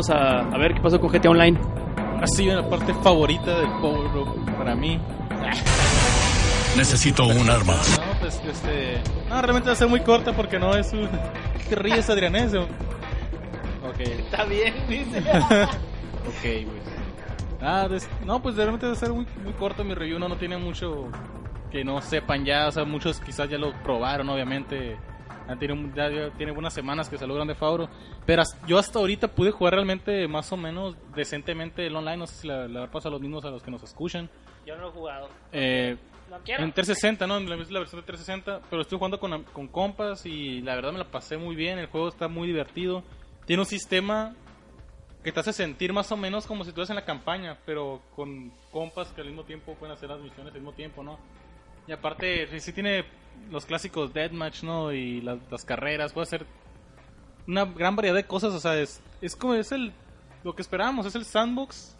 Vamos a, a ver qué pasó con GTA Online. Ahora sí, la parte favorita del pueblo para mí. Necesito un arma. No, pues este. No, realmente va a ser muy corta porque no es un. ¿Qué ríes, Adrianés? Ok. Está bien, dice. Ok, güey. Ah, des- no, pues realmente va a ser muy, muy corto mi review. No, no tiene mucho que no sepan ya. O sea, muchos quizás ya lo probaron, obviamente. Ya tiene, ya, ya tiene buenas semanas que salió Grande Fauro. Pero yo hasta ahorita pude jugar realmente más o menos decentemente el online. No sé si le le pasa a los mismos a los que nos escuchan. Yo no he jugado. Eh, No quiero. en 360, ¿no? En la, la versión de 360, pero estoy jugando con, con compas y la verdad me la pasé muy bien. El juego está muy divertido. Tiene un sistema que te hace sentir más o menos como si estuvieras en la campaña, pero con compas que al mismo tiempo pueden hacer las misiones al mismo tiempo, ¿no? Y aparte, sí tiene los clásicos deathmatch, ¿no? Y las, carreras, puede hacer una gran variedad de cosas, o sea, es, es como es el lo que esperábamos, es el sandbox,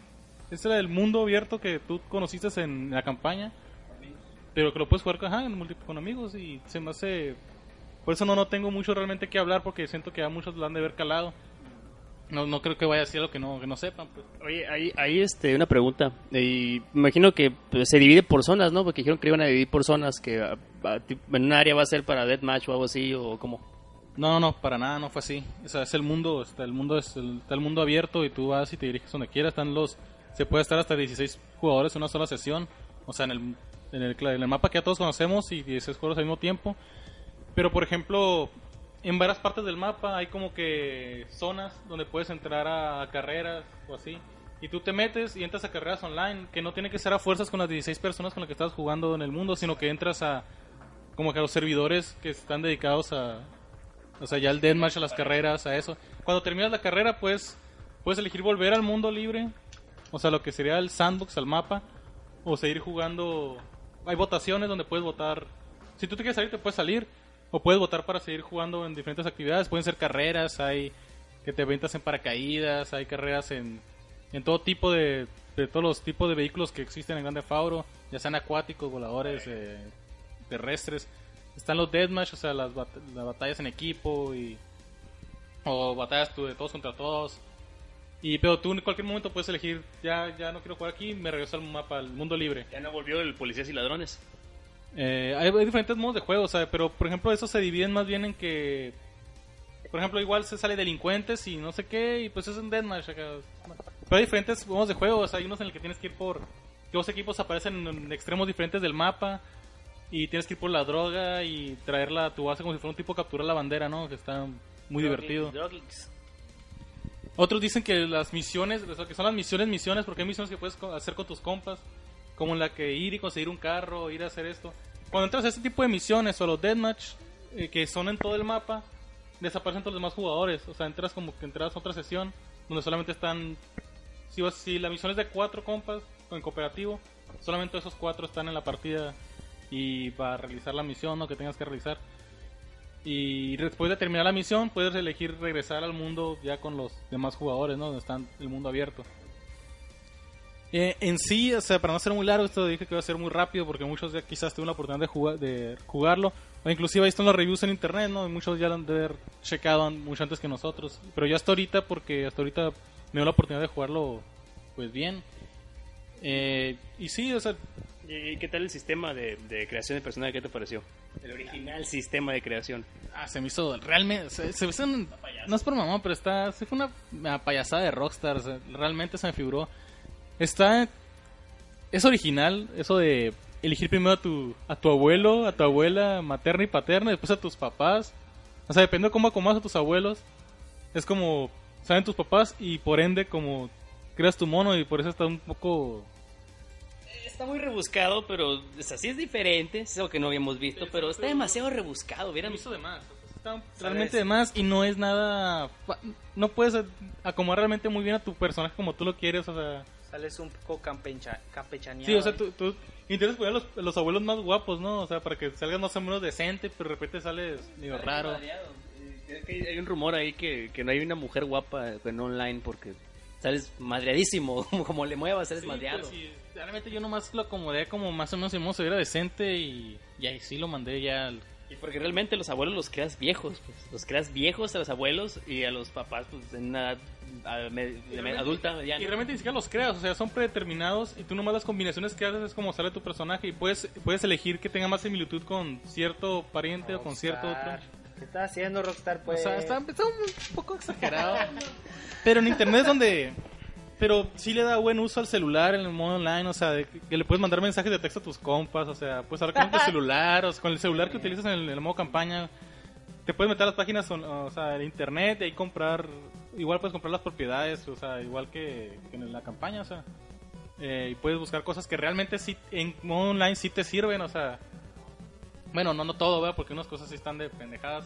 es el mundo abierto que tú conociste en la campaña, pero que lo puedes jugar con, amigos y se me hace... Por eso no, no tengo mucho realmente que hablar porque siento que a muchos lo han de ver calado. No, no creo que vaya a decir algo que no, que no sepan. Pues. Oye, ahí, ahí este, una pregunta. Y me imagino que pues, se divide por zonas, ¿no? Porque dijeron que iban a dividir por zonas, que ah, ah, en un área va a ser para deathmatch o algo así, o como... No, no, para nada, no fue así. O sea, es el mundo, está el mundo es el, está el mundo abierto y tú vas y te diriges donde quieras. Están los, se puede estar hasta 16 jugadores en una sola sesión. O sea, en el, en el, en el mapa que ya todos conocemos y 16 jugadores al mismo tiempo. Pero por ejemplo, en varias partes del mapa hay como que zonas donde puedes entrar a carreras o así. Y tú te metes y entras a carreras online, que no tiene que ser a fuerzas con las 16 personas con las que estás jugando en el mundo, sino que entras a como que a los servidores que están dedicados a, o sea, ya el deathmatch, a las carreras, a eso. Cuando terminas la carrera, pues puedes elegir volver al mundo libre o sea, lo que sería el sandbox al mapa, o seguir jugando. Hay votaciones donde puedes votar. Si tú te quieres salir, te puedes salir, o puedes votar para seguir jugando en diferentes actividades. Pueden ser carreras, hay que te ventas en paracaídas, hay carreras en, en todo tipo de, de todos los tipos de vehículos que existen en Grande Fauro, ya sean acuáticos, voladores, eh, terrestres. Están los deathmatch, o sea, las, bat- las batallas en equipo y o batallas tú de todos contra todos. Y pero tú en cualquier momento puedes elegir, ya ya no quiero jugar aquí, me regreso al mapa, al mundo libre. Ya no volvió el policías y ladrones. Eh, hay, hay diferentes modos de juego, sea, pero por ejemplo, eso se dividen más bien en que, por ejemplo, igual se sale delincuentes y no sé qué, y pues es un deathmatch. acá. Pero hay diferentes modos de juego, o sea, hay unos en el que tienes que ir por. que dos equipos aparecen en extremos diferentes del mapa, y tienes que ir por la droga y traerla a tu base como si fuera un tipo capturar la bandera, ¿no? Que está muy divertido. Otros dicen que las misiones, o sea, que son las misiones, misiones, porque hay misiones que puedes hacer con tus compas, como la que ir y conseguir un carro, ir a hacer esto. Cuando entras a este tipo de misiones o los deathmatch, eh, que son en todo el mapa, desaparecen todos los demás jugadores. O sea, entras como que entras a otra sesión donde solamente están. Si, la misión es de cuatro compas o en cooperativo, solamente esos cuatro están en la partida y para realizar la misión ¿no? que tengas que realizar. Y después de terminar la misión, puedes elegir regresar al mundo ya con los demás jugadores, ¿no? Donde está el mundo abierto. Eh, en sí, o sea, para no ser muy largo, esto dije que iba a ser muy rápido porque muchos ya quizás tuvieron la oportunidad de, jugar, de jugarlo. O inclusive ahí están los reviews en internet, ¿no? Y muchos ya lo han de haber checado mucho antes que nosotros. Pero yo hasta ahorita, porque hasta ahorita me dio la oportunidad de jugarlo, pues bien. Eh, y sí, o sea, ¿Y qué tal el sistema de, de creación de personaje? ¿Qué te pareció? El original sistema de creación. Ah, se me hizo realmente. Se, se me hizo un- no es por mamón, pero está. Se fue una, una payasada de Rockstar. o sea, realmente se me figuró. Está. Es original eso de elegir primero a tu, a tu abuelo, a tu abuela materna y paterna, después a tus papás. O sea, depende de cómo acomodas a tus abuelos. Es como. Saben tus papás y por ende, como creas tu mono y por eso está un poco. Está muy rebuscado, pero o sea, sí es diferente. Es algo que no habíamos visto, pero está demasiado rebuscado. Hubieran hizo de más. Está realmente de más y no es nada. No puedes acomodar realmente muy bien a tu personaje como tú lo quieres. O sea, Sales un poco campecha, campechaneado. sí, o sea, tú, tú intentas poner a los, los abuelos más guapos, ¿no? O sea, para que salgas más o menos decente, pero de repente sales medio raro. Es que Hay un rumor ahí que, que no hay una mujer guapa en online porque sales madreadísimo. Como, le muevas, eres Sí, madreado. pues, sí, realmente yo nomás lo acomodé como más o menos se viera decente y, y ahí sí lo mandé ya. al- Y porque realmente los abuelos los creas viejos, pues. Los creas viejos a los abuelos y a los papás, pues, en una edad a- me- de me- adulta, mediana. Y realmente ni siquiera los creas, o sea, son predeterminados y tú nomás las combinaciones que haces es como sale tu personaje y puedes, puedes elegir que tenga más similitud con cierto pariente o con cierto otro. ¿Qué está haciendo Rockstar, O pues? sea, está, está un poco exagerado. Pero en internet es donde... Pero sí le da buen uso al celular en el modo online, o sea, de que, le puedes mandar mensajes de texto a tus compas, o sea, puedes hablar con tu celular, o sea, con el celular que utilizas en el, en el modo campaña. Te puedes meter a las páginas, o, o sea, de internet y ahí comprar, igual puedes comprar las propiedades, o sea, igual que, en la campaña, o sea. eh, y puedes buscar cosas que realmente sí, en modo online sí te sirven, o sea. Bueno, no, no todo, ¿verdad? Porque unas cosas sí están de pendejadas.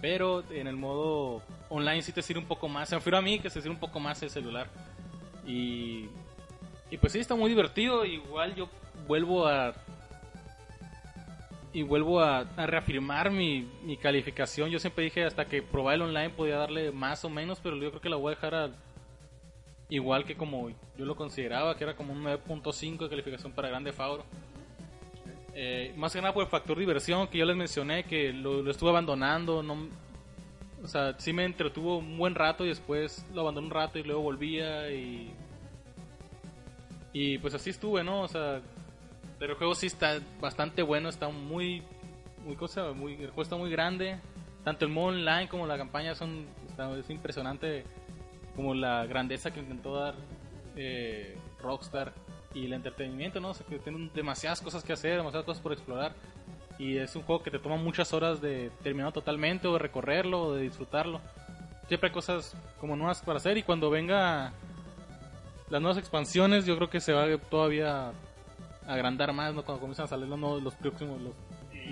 Pero en el modo online sí te sirve un poco más. Se me refiero a mí que se sirve un poco más el celular. Y, y pues sí, está muy divertido. Igual yo vuelvo a... Y vuelvo a, reafirmar mi, calificación. Yo siempre dije hasta que probaba el online podía darle más o menos, pero yo creo que la voy a dejar igual que como yo lo consideraba, que era como un 9.5 de calificación para Grande Fauro. Eh, más que nada por el factor diversión que yo les mencioné, que lo, lo estuve abandonando. No, o sea, sí me entretuvo un buen rato y después lo abandoné un rato y luego volvía y. Y pues así estuve, ¿no? O sea, pero el juego sí está bastante bueno, está muy. muy cosa, muy, el juego está muy grande. Tanto el modo online como la campaña son. Está, es impresionante como la grandeza que intentó dar eh, Rockstar y el entretenimiento, ¿no? O sea, que tienen demasiadas cosas que hacer, demasiadas cosas por explorar. Y es un juego que te toma muchas horas de terminar totalmente, o de recorrerlo, o de disfrutarlo. Siempre hay cosas como nuevas para hacer y cuando venga las nuevas expansiones, yo creo que se va todavía agrandar más, ¿no? Cuando comienzan a salir los, los próximos, los,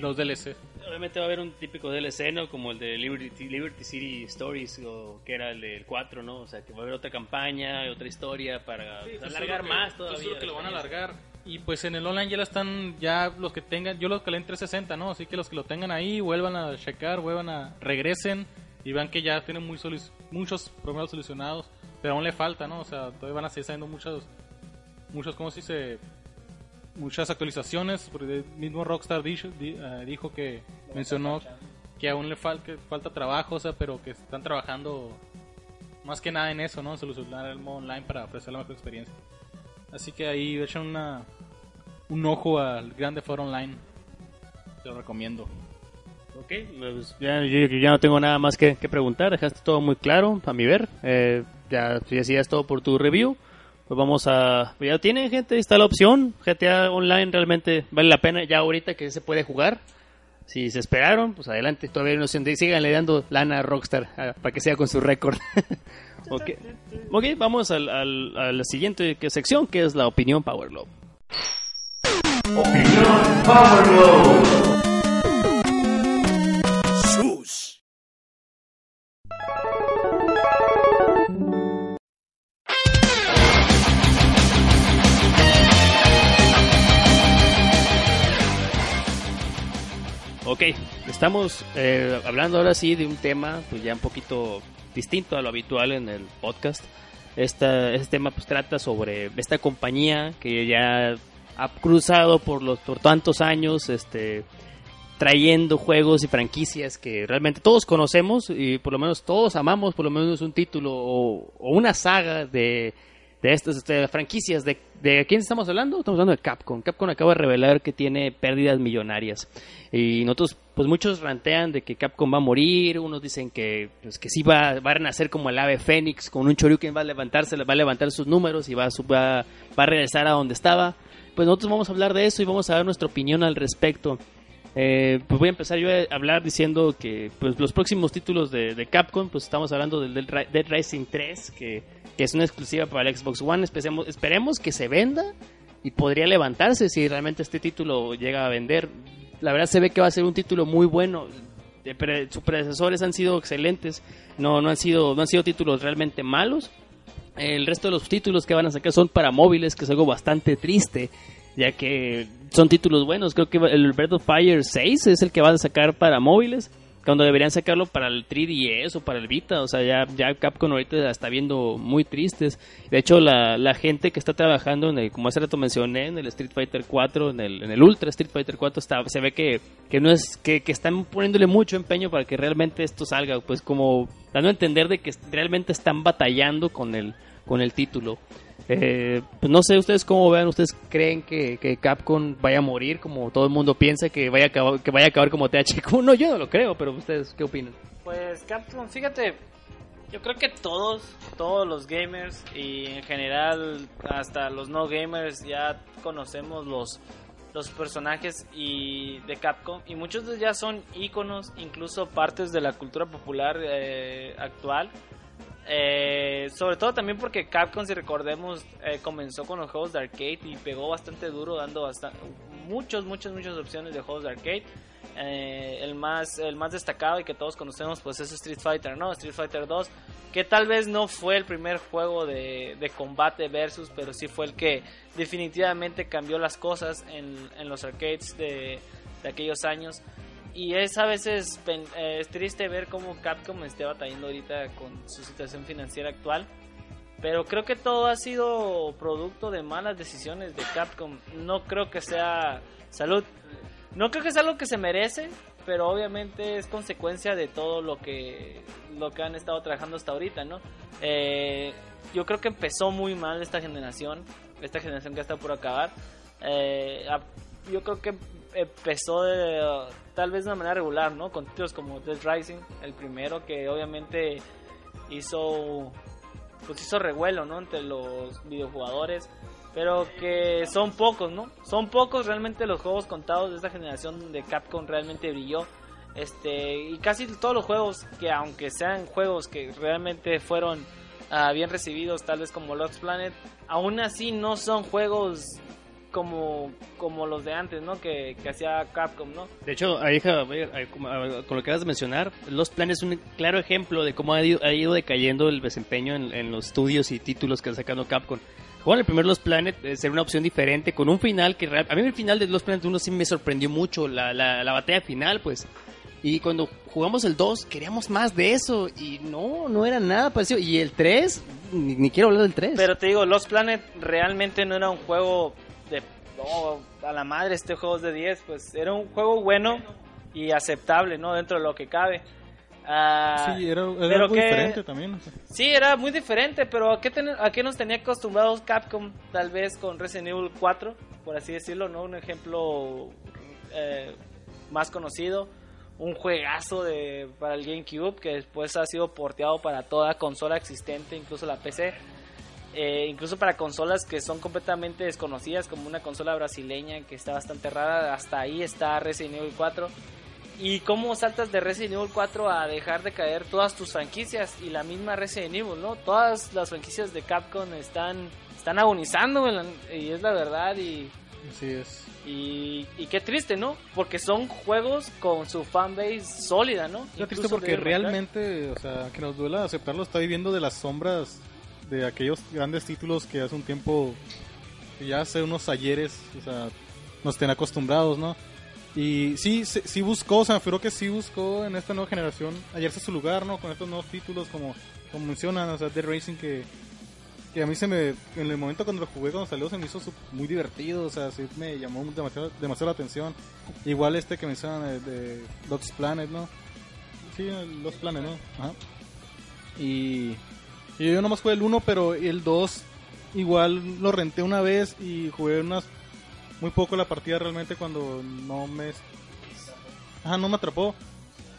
los DLC. Obviamente va a haber un típico DLC, ¿no? Como el de Liberty, Liberty City Stories, o que era el del 4, ¿no? O sea, que va a haber otra campaña, otra historia para Sí, pues alargar que- más todavía. seguro que lo van a alargar. Y pues en el online ya la están, ya los que tengan, yo los calé en 360, ¿no? Así que los que lo tengan ahí, vuelvan a checar, vuelvan a, regresen y vean que ya tienen muy solu- muchos problemas solucionados, pero aún le falta, ¿no? O sea, todavía van a seguir saliendo muchos, muchos, ¿cómo se dice? Muchas actualizaciones, porque el mismo Rockstar dijo, di- eh, dijo que mencionó que aún le fal- falta trabajo, o sea, pero que están trabajando más que nada en eso, ¿no? Solucionar el modo online para ofrecer la mejor experiencia. Así que ahí echen una, un ojo al Grande Foro Online. Te lo recomiendo. Ok, pues ya, ya no tengo nada más que, que preguntar, dejaste todo muy claro a mi ver. Eh, ya, si decías todo por tu review, pues vamos a... pues ya tienen gente, está la opción. GTA Online realmente vale la pena ya ahorita que se puede jugar. Si se esperaron, pues adelante, todavía hay una opción de síganle dando lana a Rockstar para que sea con su récord. ok, Ok, vamos al, al- a la siguiente sección que es la opinión Power Globe. Sus. Ok, estamos eh, hablando ahora sí de un tema pues ya un poquito distinto a lo habitual en el podcast. Esta, este tema pues trata sobre esta compañía que ya ha cruzado por los por tantos años este trayendo juegos y franquicias que realmente todos conocemos y por lo menos todos amamos por lo menos un título o, o una saga de, de estas este, franquicias. De, ¿De quién estamos hablando? Estamos hablando de Capcom. Capcom acaba de revelar que tiene pérdidas millonarias. Y nosotros, pues muchos rantean de que Capcom va a morir, unos dicen que, pues, que sí va, va a renacer como el ave fénix, con un Choryuken va a levantarse, va a levantar sus números y va a, va, va a regresar a donde estaba. Pues nosotros vamos a hablar de eso y vamos a dar nuestra opinión al respecto. Eh, pues voy a empezar yo a hablar diciendo que pues los próximos títulos de, de Capcom, pues estamos hablando del Dead Ri- Dead Rising 3, que, que es una exclusiva para el Xbox One. Esperemos, esperemos que se venda y podría levantarse si realmente este título llega a vender. La verdad se ve que va a ser un título muy bueno. Sus predecesores han sido excelentes, no, no, han sido, no han sido títulos realmente malos. El resto de los títulos que van a sacar son para móviles, que es algo bastante triste, ya que son títulos buenos. Creo que el Breath of Fire 6 es el que van a sacar para móviles, cuando deberían sacarlo para el 3DS o para el Vita. O sea, ya, ya Capcom ahorita la está viendo muy tristes. De hecho, la, la gente que está trabajando en el, como hace rato mencioné, en el Street Fighter 4, en el, en el Ultra Street Fighter 4, está, se ve que, que no es, que, que están poniéndole mucho empeño para que realmente esto salga, pues como dando a entender de que realmente están batallando con el, con el título. Eh, pues no sé ustedes cómo vean, ustedes creen que, que Capcom vaya a morir como todo el mundo piensa que vaya a acabar, que vaya a acabar como THQ. No, yo no lo creo, pero ustedes qué opinan. Pues Capcom, fíjate, yo creo que todos, todos los gamers y en general hasta los no gamers ya conocemos los los personajes y de Capcom y muchos de ellos ya son íconos, incluso partes de la cultura popular eh, actual. Eh, sobre todo también porque Capcom, si recordemos, eh, comenzó con los juegos de arcade y pegó bastante duro, dando basta- muchos, muchas, muchas opciones de juegos de arcade. Eh, el más el más destacado y que todos conocemos pues es Street Fighter, ¿no? Street Fighter 2, que tal vez no fue el primer juego de, de combate versus, pero sí fue el que definitivamente cambió las cosas en, en los arcades de, de aquellos años. Y es a veces eh, es triste ver cómo Capcom esté batallando ahorita con su situación financiera actual. Pero creo que todo ha sido producto de malas decisiones de Capcom. No creo que sea salud. No creo que sea algo que se merece, pero obviamente es consecuencia de todo lo que lo que han estado trabajando hasta ahorita, ¿no? Eh, yo creo que empezó muy mal esta generación, esta generación que está por acabar. Eh, yo creo que empezó de, tal vez de una manera regular, ¿no? Con títulos como Dead Rising, el primero que obviamente hizo pues hizo revuelo, ¿no? Entre los videojugadores, pero que son pocos, ¿no? Son pocos realmente los juegos contados de esta generación de Capcom realmente brilló. Este, y casi todos los juegos que aunque sean juegos que realmente fueron ah, bien recibidos, tal vez como Lost Planet, aún así no son juegos como como los de antes, ¿no? Que, que hacía Capcom, ¿no? De hecho, ahí, ah, con lo que acabas de mencionar, Los Planes es un claro ejemplo de cómo ha ido, ha ido decayendo el desempeño en, en los estudios y títulos que está sacando Capcom. Jugar el primer Los Planet eh, sería una opción diferente, con un final que... real- A mí el final de Los Planet 1 sí me sorprendió mucho, la, la, la batalla final, pues. Y cuando jugamos el 2, queríamos más de eso, y no, no era nada parecido. Y el 3, ni, ni quiero hablar del 3. Pero te digo, Lost Planet realmente no era un juego No, a la madre, este juego es de 10. Pues era un juego bueno y aceptable, ¿no? Dentro de lo que cabe. Ah, Sí, era, era pero algo que- diferente también. o sea. Sí, era muy diferente, pero ¿a qué, ten- ¿a qué nos tenía acostumbrados Capcom tal vez con Resident Evil 4, por así decirlo, ¿no? Un ejemplo eh, más conocido, un juegazo de, para el GameCube que después ha sido porteado para toda consola existente, incluso la PC. Eh, incluso para consolas que son completamente desconocidas, como una consola brasileña que está bastante rara, hasta ahí está Resident Evil 4. ¿Y cómo saltas de Resident Evil 4 a dejar de caer todas tus franquicias? Y la misma Resident Evil, ¿no? Todas las franquicias de Capcom están, están agonizando, y es la verdad. Y, Así es. y, y qué triste, ¿no? Porque son juegos con su fanbase sólida, ¿no? Está triste porque realmente, o sea, que nos duela aceptarlo, está viviendo de las sombras de aquellos grandes títulos que hace un tiempo, ya hace unos ayeres, o sea, nos ten acostumbrados, ¿no? Y sí, sí, sí buscó, o sea, refiero que sí buscó en esta nueva generación hallarse su lugar, ¿no? Con estos nuevos títulos, como, como mencionan, o sea, Dead Racing que, que a mí se me, en el momento cuando lo jugué, cuando salió, se me hizo muy divertido, o sea, sí me llamó demasiado, demasiado la atención. Igual este que mencionan de, de Lost Planet, ¿no? Sí, los planes, ¿no? Ajá. Y, y yo nomás jugué el 1, pero el 2 igual lo renté una vez y jugué unas muy poco la partida realmente cuando no me Ajá, no me atrapó.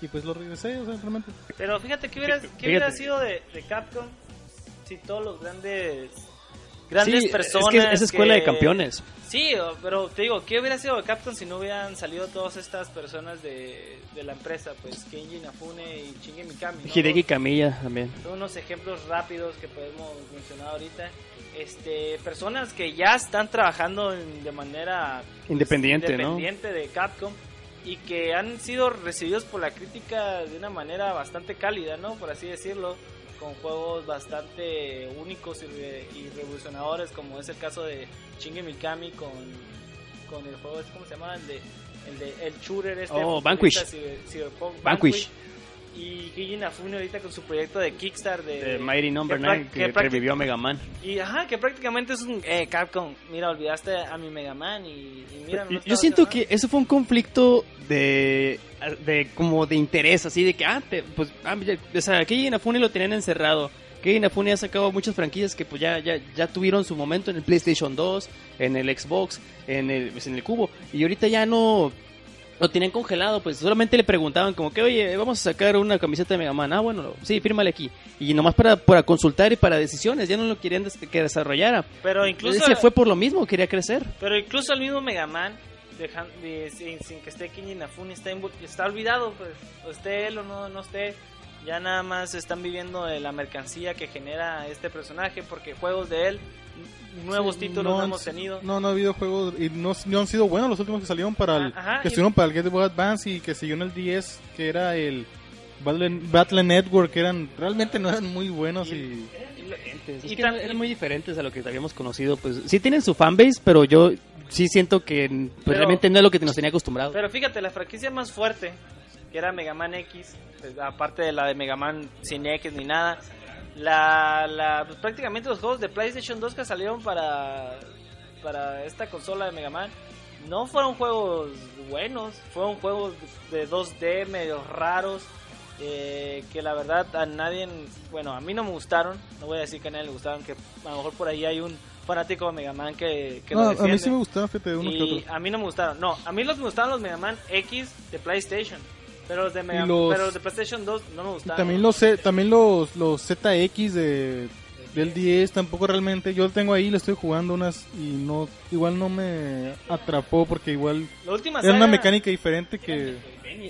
Y pues lo regresé, o sea, realmente. Pero fíjate que hubiera, Fíjate. que hubiera sido de, de Capcom si todos los grandes grandes Sí, personas es que es escuela de campeones. Sí, pero te digo, ¿qué hubiera sido de Capcom si no hubieran salido todas estas personas de, de la empresa? Pues Kenji Inafune y Shinji Mikami. ¿no? Hideki Kamiya también. Son unos ejemplos rápidos que podemos mencionar ahorita. Este, personas que ya están trabajando en- de manera pues, Independiente, ¿no? independiente de Capcom y que han sido recibidos por la crítica de una manera bastante cálida, ¿no? Por así decirlo, con juegos bastante únicos y, re- y revolucionadores, como es el caso de Shinji Mikami con, con el juego, ¿cómo se llama? El de el, de, el shooter este Oh, Vanquish. Y Keiji Inafune ahorita con su proyecto de Kickstarter de, De Mighty Number que 9 prac- que, que revivió a Mega Man. y ajá, que prácticamente es un eh, Capcom, mira, olvidaste a mi Mega Man y, y mira, no Yo siento que eso fue un conflicto de, de como de interés, así de que, ah, te- pues, ah, ya- o sea, que Inafune lo tenían encerrado. Que Inafune ha sacado muchas franquicias que pues ya, ya, ya tuvieron su momento en el PlayStation 2, en el Xbox, en el, pues, en el Cubo. Y ahorita ya no lo tenían congelado, pues solamente le preguntaban como que, oye, vamos a sacar una camiseta de Mega Man. Ah, bueno, sí, fírmale aquí. Y nomás para, para consultar y para decisiones, ya no lo querían des- que desarrollara. Pero incluso se fue por lo mismo, quería crecer. Pero incluso el mismo Mega Man, dejan- de- sin, sin que esté Keiji Inafune, está, está olvidado, pues, o esté él o no, no esté. Ya nada más están viviendo de la mercancía que genera este personaje, porque juegos de él, nuevos Sí, títulos no, hemos tenido. No, no ha habido juegos y no, no han sido buenos los últimos que salieron para el, Ajá, que y- estuvieron para el Game Boy Advance y que siguió en el 10, que era el Battle, Battle Network, que eran realmente no eran muy buenos y, Es Y que tam- eran, muy diferentes a lo que habíamos conocido. Pues sí tienen su fanbase, pero yo sí siento que pues, Pero- realmente no es lo que nos tenía acostumbrados. Pero fíjate, la franquicia más fuerte, que era Mega Man X, pues, aparte de la de Mega Man sin X ni nada, la, la, pues, prácticamente los juegos de PlayStation 2 que salieron para, para esta consola de Mega Man no fueron juegos buenos, fueron juegos de 2D medio raros. eh, que la verdad a nadie, bueno, a mí no me gustaron, no voy a decir que a nadie le gustaron, que a lo mejor por ahí hay un fanático de Mega Man que, que lo No, a mí defiende. sí me gustaron, fíjate, uno que Y otro. a mí no me gustaron. No, a mí los me gustaron los Mega Man X de PlayStation. Pero los de, Mega, los- pero los de PlayStation 2 no me Y gustaron. también los, también los, los ZX de, del 10 tampoco realmente, yo lo tengo ahí, lo estoy jugando unas y no, igual no me atrapó porque igual La última era una mecánica diferente que...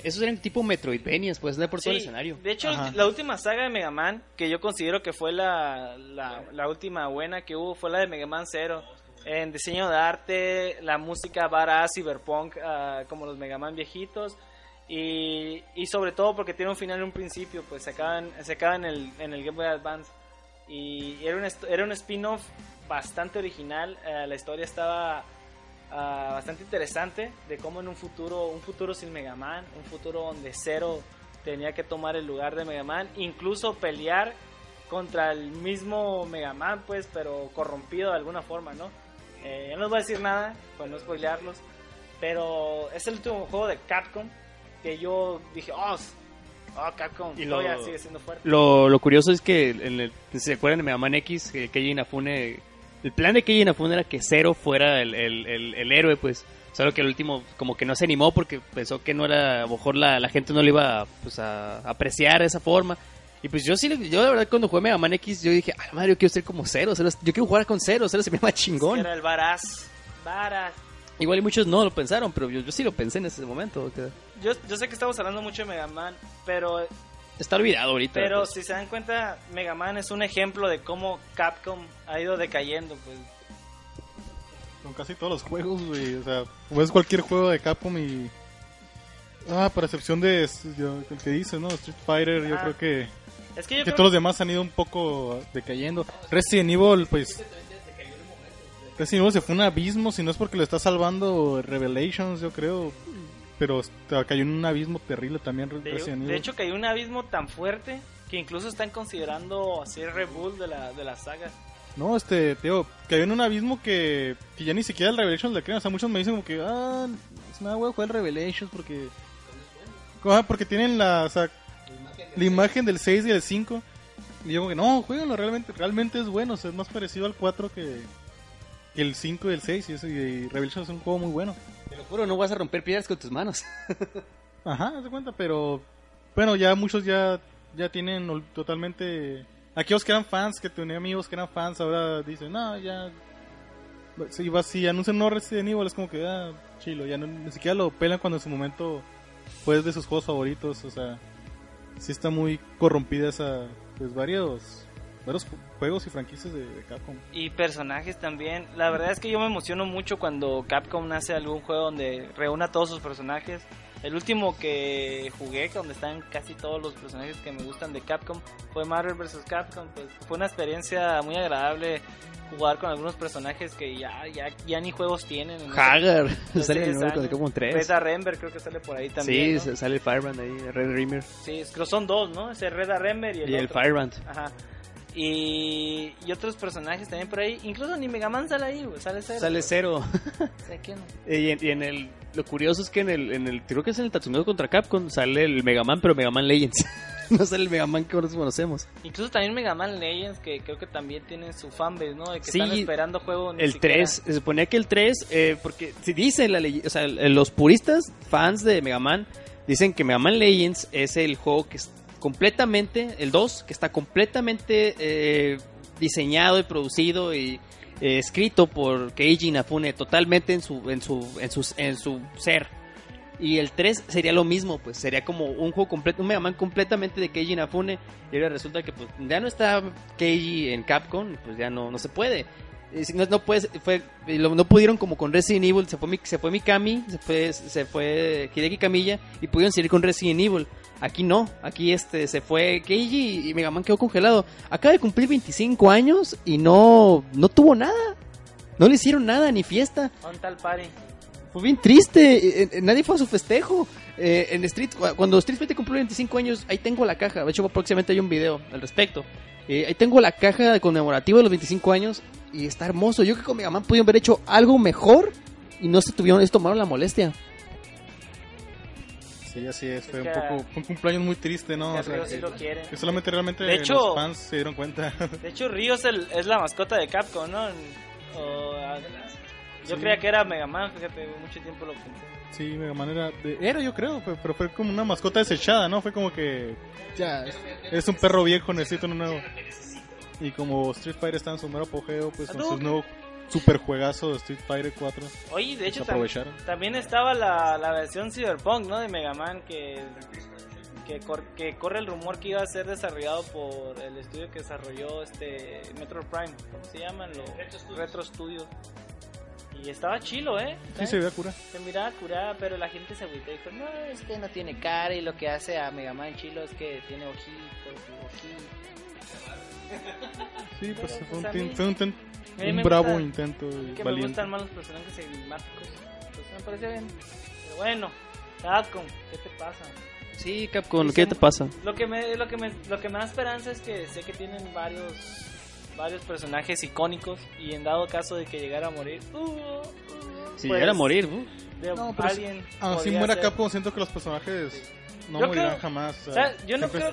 Esos eran tipo Metroidvanias, pues, de por todo el Sí, escenario. De hecho, Ajá. la última saga de Mega Man, que yo considero que fue la, la, la última buena que hubo, fue la de Mega Man 0. en diseño de arte, la música badass, cyberpunk, ah, como los Mega Man viejitos. Y, y sobre todo porque tiene un final y un principio, pues se acaba en, se acaba en, el, en el Game Boy Advance. Y era un, era un spin-off bastante original. eh, la historia estaba ah, bastante interesante de cómo en un futuro, un futuro sin Mega Man, un futuro donde Zero tenía que tomar el lugar de Mega Man, incluso pelear contra el mismo Mega Man, pues, pero corrompido de alguna forma, ¿no? Eh, no les voy a decir nada, para no spoilearlos, pero es el último juego de Capcom que yo dije, oh, oh Capcom, Y lo- todavía sigue siendo fuerte. Lo, lo curioso es que, en el- si se acuerdan de Mega Man X, que Keiji Inafune, el plan de Keiji Inafune era que Zero fuera el, el, el, el héroe, pues. Solo que el último como que no se animó porque pensó que no era, a lo mejor la, la gente no le iba pues, a apreciar de esa forma. Y pues yo sí, yo la verdad cuando jugué Mega Man X, yo dije, ay madre, yo quiero ser como es- yo quiero jugar con Zero, Zero se me llama chingón. Era el Baraz. Baraz. Igual y muchos no lo pensaron, pero yo, yo sí lo pensé en ese momento. que Yo, yo sé que estamos hablando mucho de Mega Man, pero está olvidado ahorita. Pero pues. si se dan cuenta, Mega Man es un ejemplo de cómo Capcom ha ido decayendo, pues. Con casi todos los juegos, güey. O sea, juegas cualquier juego de Capcom y. Ah, para excepción de yo- el que dices, ¿no? Street Fighter, yo Ah, creo que, Es que yo que creo todos los demás han ido un poco decayendo. Resident Evil, pues. Resident Evil se fue un abismo, si no es porque lo está salvando Revelations, yo creo. Pero cayó en un abismo terrible también de, Resident Evil. de hecho cayó un abismo tan fuerte que incluso están considerando hacer reboot de la, de la saga. No, este, tío, cayó en un abismo que, que ya ni siquiera el Revelations le creen. O sea, muchos me dicen como que, ah, es nada, güey, juega el Revelations porque. Ajá, porque tienen la, o sea, la imagen del 6 y el 5. Y yo como que, no, jueguenlo, realmente, realmente es bueno. O sea, es más parecido al 4 que, que el 5 y el 6. Y, eso, y Revelations es un juego muy bueno. Te lo juro, no vas a romper piedras con tus manos. Ajá, de cuenta, pero bueno, ya muchos ya, ya tienen totalmente... Aquellos que eran fans, que tenía amigos que eran fans, ahora dicen, no, ya... Si, si anuncian no Resident Evil es como que, ah, chilo, ya no- ni siquiera lo pelan cuando en su momento fue de sus juegos favoritos, o sea, sí está muy corrompida esa, pues varios, varios juegos y franquicias de, de Capcom. Y personajes también. La verdad es que yo me emociono mucho cuando Capcom hace algún juego donde reúna todos sus personajes. El último que jugué, donde están casi todos los personajes que me gustan de Capcom, fue Marvel vs. Capcom. Pues fue una experiencia muy agradable jugar con algunos personajes que ya, ya, ya ni juegos tienen. en Hagar, sale en el como 3. Red Rember creo que sale por ahí también. Sí, ¿no? sale el Firebrand ahí, Red Rimmer. Sí, creo son dos, ¿no? Ese Red Rember y el, Y el. Firebrand. Ajá. Y, y otros personajes también por ahí. Incluso ni Mega Man sale ahí, güey. Sale cero. Sale cero. Y, en, y en el. Lo curioso es que en el, en el. Creo que es en el Tatsunoko contra Capcom. Sale el Mega Man, pero Mega Man Legends. no sale el Mega Man que nosotros conocemos. Incluso también Mega Man Legends, que creo que también tiene su fanbase, ¿no? De que Sí, están esperando juego. El siquiera- 3, se suponía que el 3, eh, porque si dice la ley, o sea, los puristas fans de Mega Man dicen que Mega Man Legends es el juego que completamente, el 2, que está completamente eh, diseñado y producido y eh, escrito por Keiji Inafune totalmente en su, en su, en su, en su ser. Y el 3 sería lo mismo, pues sería como un juego completo, un Mega Man completamente de Keiji Inafune. Y ahora resulta que pues ya no está Keiji en Capcom, pues ya no, no se puede. Eh, No, no, puedes, fue, no pudieron como con Resident Evil, se fue, se fue Mikami, se fue, se fue Hideki Kamiya y pudieron seguir con Resident Evil. Aquí no, aquí este se fue Keiji y Mega Man quedó congelado. Acaba de cumplir 25 años y no, no tuvo nada. No le hicieron nada, ni fiesta. On tal party. Fue bien triste, eh, eh, nadie fue a su festejo. Eh, en Street, cu- cuando Street Fighter cumplió 25 años, ahí tengo la caja. De hecho, próximamente hay un video al respecto. Eh, ahí tengo la caja conmemorativa de los 25 años y está hermoso. Yo creo que con Mega Man pudieron haber hecho algo mejor y no se tuvieron, se tomaron la molestia. Sí, así es, fue Es un poco, fue un cumpleaños muy triste, ¿no? que O sea, Río sí que- lo quiere. que solamente realmente De hecho- los fans se dieron cuenta. De hecho, Río es, el- es la mascota de Capcom, ¿no? O, ah, yo Sí. creía que era Mega Man, fíjate, mucho tiempo lo pensé. Sí, Mega Man era, de- era yo creo, pero fue como una mascota desechada, ¿no? Fue como que ya, es un perro viejo, necesito uno nuevo. Y como Street Fighter está en su mero apogeo, pues con su nuevo super juegazo de Street Fighter 4. Oye, de hecho, aprovecharon. también estaba la, la versión Cyberpunk, ¿no? De Mega Man que, que, cor- que corre el rumor que iba a ser desarrollado por el estudio que desarrolló este Metro Prime. ¿Cómo se llaman? Los Retro Studios. Y estaba chilo, ¿eh? Sí, se veía cura. Se miraba curada, pero la gente se agüitó y dijo, no, es que no tiene cara y lo que hace a Mega Man chilo es que tiene ojitos y ojitos. Sí, pues Pero, fue un, pues, a tin- mí- fue un, ten- a mí un me bravo gusta- intento y que me valiente. gustan más los personajes enigmáticos. Pues me parece bien. Pero bueno, Capcom, ¿qué te pasa? Sí, Capcom, ¿qué te pasa? Lo que me lo que me lo que me da esperanza es que sé que tienen varios varios personajes icónicos y en dado caso de que llegara a morir, uh, uh, Si pues, llegara a morir, uh, de No, alguien Ah, si podría muera ser. Capcom, siento que los personajes no Yo morirán creo- jamás. O sea, yo no creo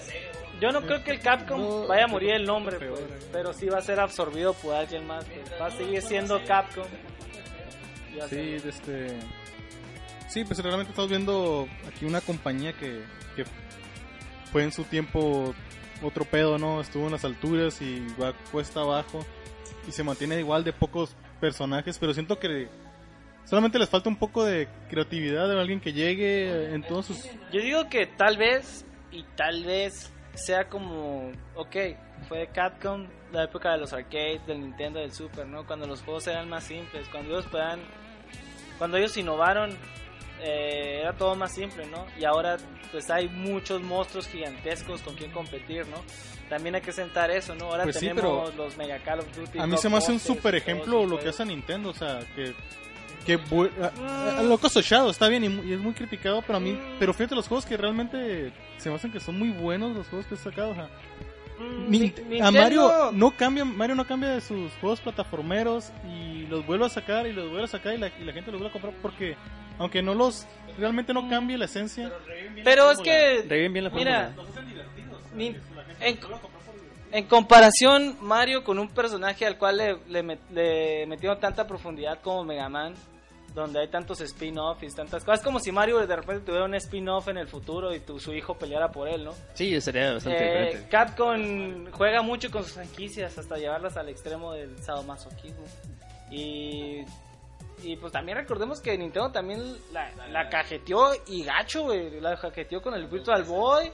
yo no creo que el Capcom No, vaya a morir el nombre, peor, pues, eh. pero sí va a ser absorbido por alguien más. pues, va a seguir siendo Capcom. Sí, este... Sí, pues realmente estamos viendo aquí una compañía que, que fue en su tiempo otro pedo, ¿no? Estuvo en las alturas y va cuesta abajo y se mantiene igual de pocos personajes, pero siento que solamente les falta un poco de creatividad de alguien que llegue en todos sus... Yo digo que tal vez y tal vez sea como, ok, fue Capcom la época de los arcades, del Nintendo, del Super, ¿no? Cuando los juegos eran más simples, cuando ellos puedan, cuando ellos innovaron, eh, era todo más simple, ¿no? Y ahora pues hay muchos monstruos gigantescos con quien competir, ¿no? También hay que sentar eso, ¿no? Ahora Pues tenemos los Mega Call of Duty. A mí se me hace un super ejemplo lo que hace Nintendo, o sea, que... Que bu- a- a- lo cosechado está bien y, mu- y es muy criticado, pero a mí, Mm. pero fíjate los juegos que realmente se me hacen que son muy buenos los juegos que he sacado, o sea, Mm, a Mario no cambia Mario no cambia de sus juegos plataformeros y los vuelve a sacar y los vuelve a sacar y la, y la gente los vuelve a comprar porque aunque no los realmente no cambie la esencia. Pero es que bien la Mira. Ni- en, en comparación, Mario con un personaje al cual le, le, met- le metieron tanta profundidad como Mega Man, donde hay tantos spin-offs y tantas cosas, es como si Mario de repente tuviera un spin-off en el futuro y tu, su hijo peleara por él, ¿no? Sí, sería bastante Eh, diferente. Capcom juega mucho con sus franquicias hasta llevarlas al extremo del sadomasoquismo. Y, y pues también recordemos que Nintendo también la, la cajeteó y gacho, güey. La cajeteó con el Virtual Boy,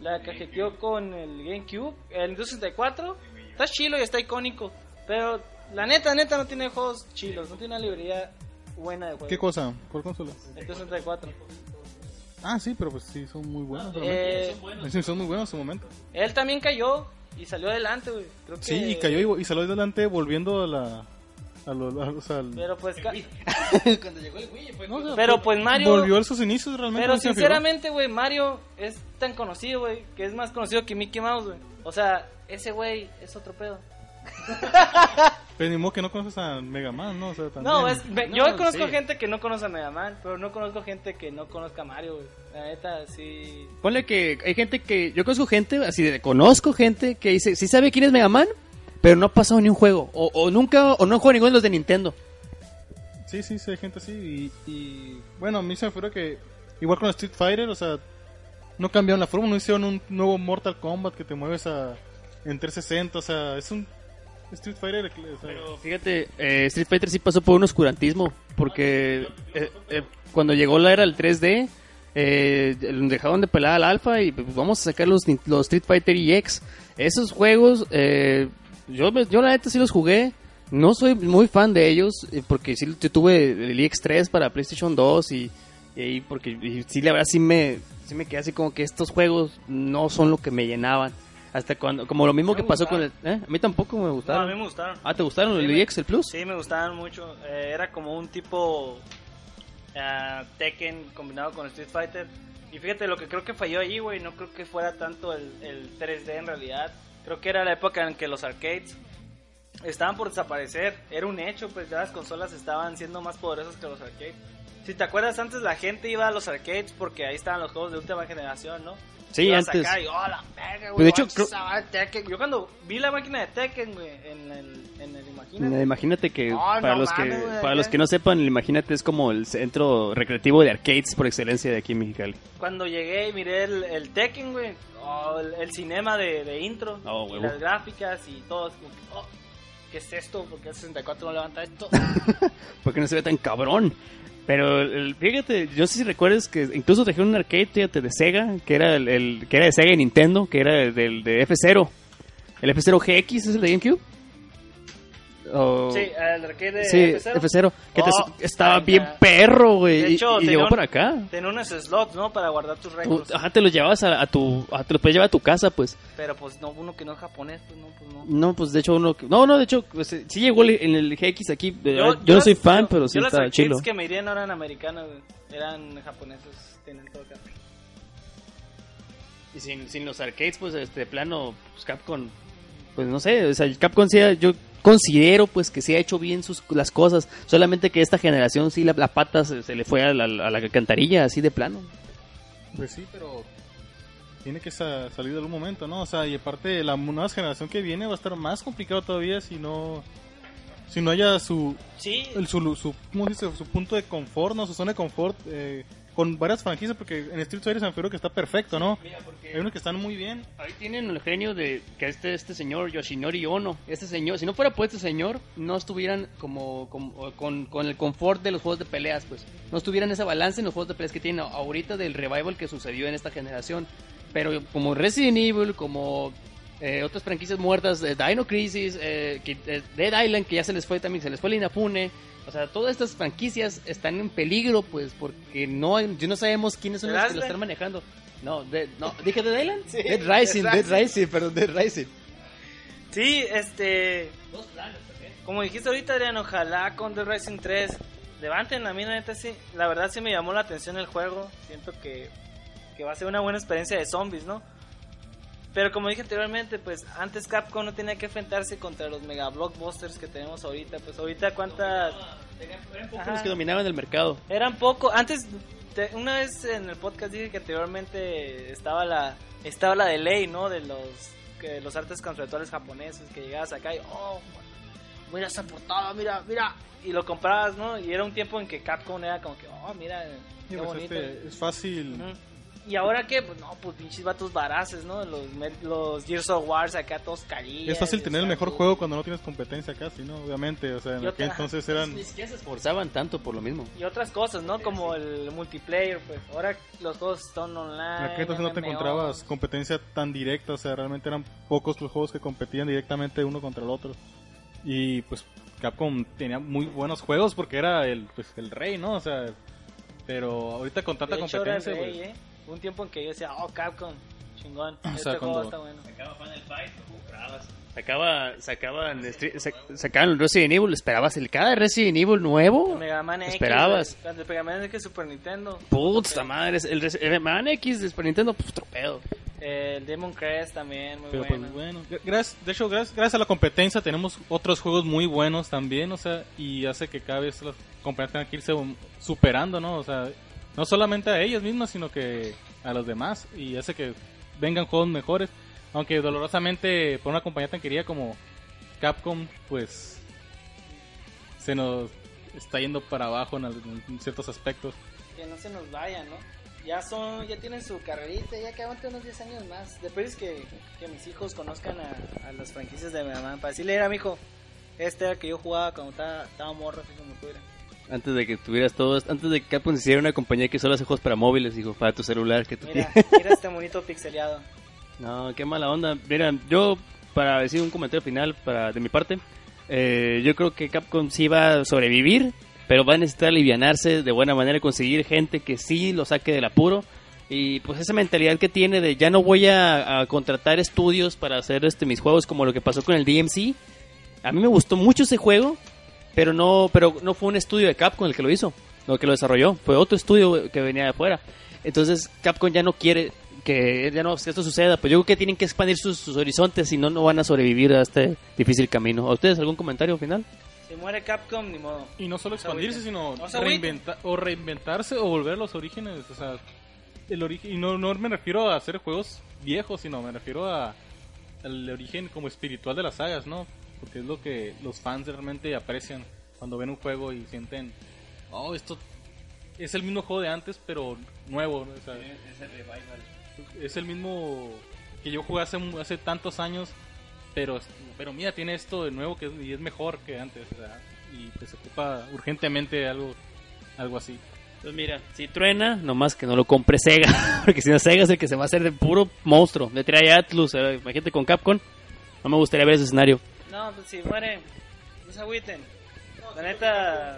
la cajeteó con el GameCube, el Nintendo 64. Está chilo y está icónico. Pero la neta, neta no tiene juegos chilos, no tiene una librería buena de juegos. ¿qué cosa? ¿por consola? El Nintendo 64. ah sí pero pues sí son muy buenos Eh, sí, son muy buenos en su momento él también cayó y salió adelante, güey. Creo que... sí y cayó y, y salió adelante volviendo a la a lo- a- o sea, al- Pero pues... ca- no, o sea, Pero pues Mario... volvió a sus inicios realmente Pero sinceramente, güey, Mario es tan conocido, güey, que es más conocido que Mickey Mouse, güey. O sea, ese güey es otro pedo. pero ni modo que no conoces a Mega Man no o sea, también. No, es, me- yo No, conozco sí. gente que no conoce a Mega Man, pero no conozco gente que no conozca a Mario, güey. La neta, sí. Ponle que hay gente que. Yo conozco gente, así de. Conozco gente que dice. Sí sabe quién es Mega Man, pero no ha pasado ni un juego. O, o nunca. O no ha jugado ninguno de los de Nintendo. Sí, sí, sí, hay gente así. Y, y, bueno, a mí se me fue que, igual con Street Fighter, o sea, no cambiaron la forma, no hicieron un nuevo Mortal Kombat que te mueves a, en 360, o sea, es un Street Fighter. fíjate, eh, Street Fighter sí pasó por un oscurantismo. Porque eh, eh, cuando llegó la era del 3D, eh, dejaron de pelar al alfa y pues, vamos a sacar los, los Street Fighter EX. Esos juegos, yo, yo la neta sí los jugué. No soy muy fan de ellos porque sí tuve el EX3 para PlayStation 2 y, y porque y sí la verdad sí me, sí me quedé así como que estos juegos no son lo que me llenaban. Hasta cuando, como lo mismo que pasó con el... ¿eh? A mí tampoco me No, a gustaron. mí me gustaron. Ah, ¿te gustaron Sí, el me- EX, el Plus? Sí, me gustaban mucho. Eh, era como un tipo ah, Tekken combinado con Street Fighter. Y fíjate, lo que creo que falló allí, güey, no creo que fuera tanto el, el 3D en realidad. Creo que era la época en que los arcades estaban por desaparecer. Era un hecho, pues ya las consolas estaban siendo más poderosas que los arcades. Si te acuerdas, antes la gente iba a los arcades porque ahí estaban los juegos de última generación, ¿no? Sí, antes. acá y, oh, la verga, güey, Pues de hecho, creo-. Yo cuando vi la máquina de Tekken, güey, en el, en el Imagínate. Eh, Imagínate que No, para no los que mames, güey, para los que no sepan, el Imagínate es como el centro recreativo de arcades por excelencia de aquí en Mexicali. Cuando llegué y miré el, el Tekken, güey, oh, el, el cinema de, de intro, Oh, y huevo. las gráficas y todo, que, oh, ¿qué es esto? ¿Por qué el 64 no levanta esto? Porque no se ve tan cabrón. Pero el- fíjate, yo si recuerdas que incluso trajeron un arcade, fíjate, de Sega, que era el, que era de Sega y Nintendo, que era el del de F0. El F0 GX es el de GameCube. O- Sí, el arcade de Sí, F0. F0, que te- Oh, estaba ay, bien perro, güey. De Y, hecho, y tenía llegó un- por acá. Tenía unos slots, ¿no? Para guardar tus récords. ajá, te los llevabas a, a tu. A, te los puedes llevar a tu casa, pues. Pero pues no, uno que no es japonés, pues no, pues no. No, pues de hecho uno. que- No, no, de hecho, pues, eh, sí llegó en el GX aquí. Yo, no las- soy fan, yo- pero sí está arcades chilo. que me irían no eran americanas, güey. Eran japoneses, tenían todo acá. Y sin, sin los arcades, pues, este plano, pues Capcom, pues no sé, o sea, el Capcom sí, yo considero, pues, que sí ha hecho bien sus, las cosas, solamente que esta generación sí la, la pata se, se le fue a la, a la cantarilla, así de plano. Pues sí, pero tiene que sa- salir de algún momento, ¿no? O sea, y aparte la nueva generación que viene va a estar más complicado todavía si no si no haya su Sí, el, su, su, ¿cómo se dice? su punto de confort, ¿no? Su zona de confort eh, con varias franquicias porque en Street Fighter se me figura que está perfecto, ¿no? Hay unos que están muy bien. Ahí tienen el genio de que este este señor Yoshinori Ono, este señor, si no fuera por este señor, no estuvieran como, como- con, con el confort de los juegos de peleas, pues. No estuvieran esa balance en los juegos de peleas que tienen ahorita del revival que sucedió en esta generación. Pero como Resident Evil, como eh, otras franquicias muertas, eh, Dino Crisis, eh, eh, Dead Island, que ya se les fue también, se les fue el Inafune. O sea, todas estas franquicias están en peligro, pues, porque no, yo no sabemos quiénes son Dead los que lo están manejando. No, Dead- no, dije Dead Island. Sí, Dead Rising, Dead Dead Rising. Rising, perdón, Dead Rising. sí, este... Como dijiste ahorita, Adrián, ojalá con The Racing 3 levanten a mí, la neta, sí. La verdad sí me llamó la atención el juego. Siento que, que va a ser una buena experiencia de zombies, ¿no? Pero como dije anteriormente, pues antes Capcom no tenía que enfrentarse contra los mega blockbusters que tenemos ahorita. Pues ahorita cuántas... Pocos los que dominaban el mercado. Eran poco. Antes, te- una vez en el podcast dije que anteriormente estaba la estaba la de ley, ¿no? De los que los artes conceptuales japoneses que llegabas acá y oh, mira esa portada, mira, mira y lo comprabas, ¿no? Y era un tiempo en que Capcom era como que oh, mira, Sí, qué pues, bonito. este, es fácil. Y ahora que, pues no, pues pinches vatos baraces, ¿no? Los, los Gears of Wars acá todos carían. Es fácil tener el mejor juego cuando no tienes competencia casi, ¿no? Obviamente, o sea, en aquel entonces eran... Ni siquiera se esforzaban tanto por lo mismo. Y otras cosas, ¿no? Como el multiplayer, pues ahora los juegos están En online. aquel entonces no te encontrabas competencia tan directa, o sea, realmente eran pocos los juegos que competían directamente uno contra el otro. Y pues Capcom tenía muy buenos juegos porque era el, pues, el rey, ¿no? O sea, pero ahorita con tanta De hecho, era competencia, rey, pues, ¿eh? Hubo un tiempo en que yo decía, oh, Capcom, chingón. O este sea, juego cuando- está bueno. Sacaba Final Fight, lo comprabas. Sacaba, sacaban, sacaban el Resident Evil, esperabas el cada Resident Evil nuevo. El Mega Man X. Esperabas. El Mega Man X Super Nintendo. Puta madre, el, el Man X de Super Nintendo, pues tropedo. Eh, El Demon Crest también, muy pero bueno. pues bueno. Gra- Gracias, de hecho, gracias, gracias a la competencia tenemos otros juegos muy buenos también, o sea, y hace que cada vez las compañías tengan que irse superando, ¿no? O sea, no solamente a ellas mismas, sino que a los demás, y hace que vengan juegos mejores. Aunque dolorosamente, por una compañía tan querida como Capcom, pues se nos está yendo para abajo en, en ciertos aspectos. Que no se nos vayan, ¿no? Ya son, ya tienen su carrerita, ya que aguanten unos 10 años más. Después que, que mis hijos conozcan a, las franquicias de Mega Man. Para decirle, era mi hijo, este era que yo jugaba cuando estaba, estaba morro, así como tú eras. Antes de que tuvieras todo, antes de que Capcom hiciera una compañía que solo hace juegos para móviles, dijo, para tu celular que tú Mira, tienes. mira este monito pixeleado. No, qué mala onda. Mira, yo, para decir un comentario final para de mi parte, eh, yo creo que Capcom sí va a sobrevivir, pero va a necesitar alivianarse de buena manera y conseguir gente que sí lo saque del apuro. Y pues esa mentalidad que tiene de ya no voy a, a contratar estudios para hacer este mis juegos como lo que pasó con el DMC. A mí me gustó mucho ese juego, pero no, pero no fue un estudio de Capcom el que lo hizo, lo que lo desarrolló, fue otro estudio que venía de afuera. Entonces Capcom ya no quiere que ya no que esto suceda, pues yo creo que tienen que expandir sus, sus horizontes, si no no van a sobrevivir a este difícil camino. ¿A ustedes algún comentario final? Si muere Capcom, ni modo. Y no solo expandirse, sino reinventa- o reinventarse o volver a los orígenes. O sea, el origen. Y no, no me refiero a hacer juegos viejos, sino me refiero a al origen como espiritual de las sagas, ¿no? Porque es lo que los fans realmente aprecian cuando ven un juego y sienten, oh, esto es el mismo juego de antes, pero nuevo. ¿no? O sea, es el mismo que yo jugué hace, hace tantos años, pero, pero mira, tiene esto de nuevo que es, y es mejor que antes. o sea, y pues se ocupa urgentemente algo, algo así. Pues mira, si truena, nomás que no lo compre Sega, porque si no Sega es el que se va a hacer de puro monstruo. Le trae Atlus, imagínate con Capcom. No me gustaría ver ese escenario. No, pues si muere, no se agüiten. La neta...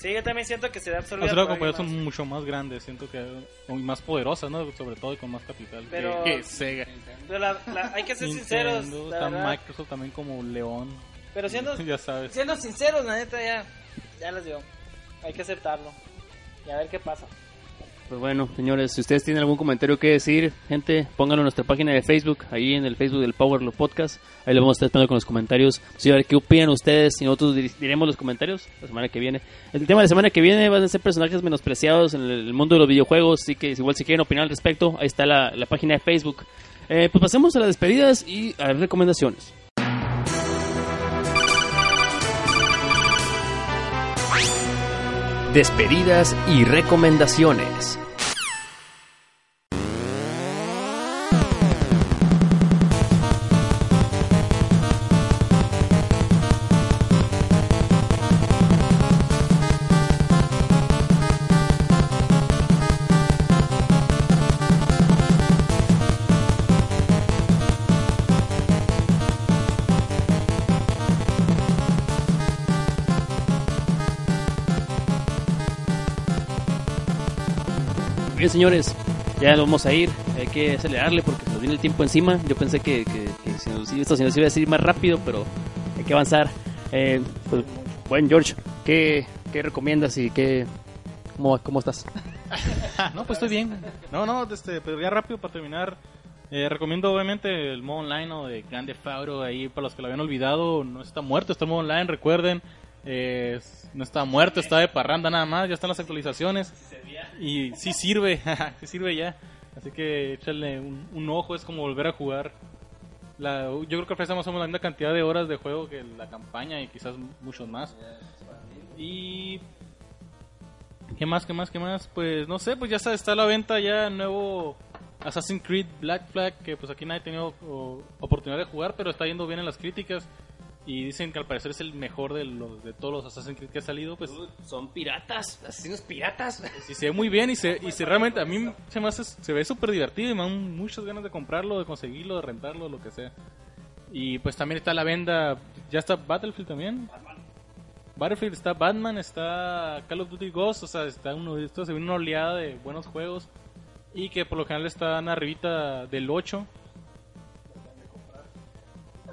Sí, yo también siento que será absorbida Las compañías más. son mucho más grandes, siento que y más poderosas, ¿no? Sobre todo y con más capital. que- Pero- que, Sega. Pero la- la- hay que ser sinceros, Nintendo, la está. Microsoft también como León. Pero siendo, ya sabes. siendo sinceros, la neta ya, ya les dio. Hay que aceptarlo. Y a ver qué pasa. Pues bueno, señores, si ustedes tienen algún comentario que decir, gente, pónganlo en nuestra página de Facebook, ahí en el Facebook del Power Lo Podcast. Ahí lo vamos a estar esperando con los comentarios. Sí, a ver qué opinan ustedes y nosotros dir- diremos los comentarios la semana que viene. El tema de la semana que viene van a ser personajes menospreciados en el, el mundo de los videojuegos, así que igual si quieren opinar al respecto, ahí está la, la página de Facebook. Eh, pues pasemos a las despedidas y a las recomendaciones. Despedidas y recomendaciones. Señores, ya lo vamos a ir. Hay que acelerarle porque nos viene el tiempo encima. Yo pensé que, que, que si nos- esto se nos iba a decir más rápido, pero hay que avanzar. Eh, pues, bueno, George, ¿qué, qué recomiendas y qué, cómo, cómo estás? no, pues estoy bien. No, no, este, pero ya rápido para terminar. eh, recomiendo obviamente el modo online ¿no? de Grande Fauro ahí para los que lo habían olvidado. No está muerto, está el modo online, recuerden. eh, no está muerto, está de parranda nada más, ya están las actualizaciones. Y sí sirve, sí sirve ya. Así que échale un, un ojo, es como volver a jugar. La, yo creo que ofrece más o menos la misma cantidad de horas de juego que la campaña y quizás muchos más. Y ¿Qué más, qué más, qué más? Pues no sé, pues ya está, está a la venta ya el nuevo Assassin's Creed Black Flag, que pues aquí nadie ha tenido oportunidad de jugar, pero está yendo bien en las críticas. Y dicen que al parecer es el mejor de, los, de todos los Assassin's Creed que ha salido. Pues Son piratas, asesinos piratas. sí, se ve muy bien y se, y se realmente a mí se me hace, se ve súper divertido y me dan muchas ganas de comprarlo, de conseguirlo, de rentarlo, lo que sea. Y pues también está la venda, ya está Battlefield también. Battlefield está Batman, está Call of Duty Ghost, o sea, está uno, esto se ve una oleada de buenos juegos y que por lo general están arribita del 8.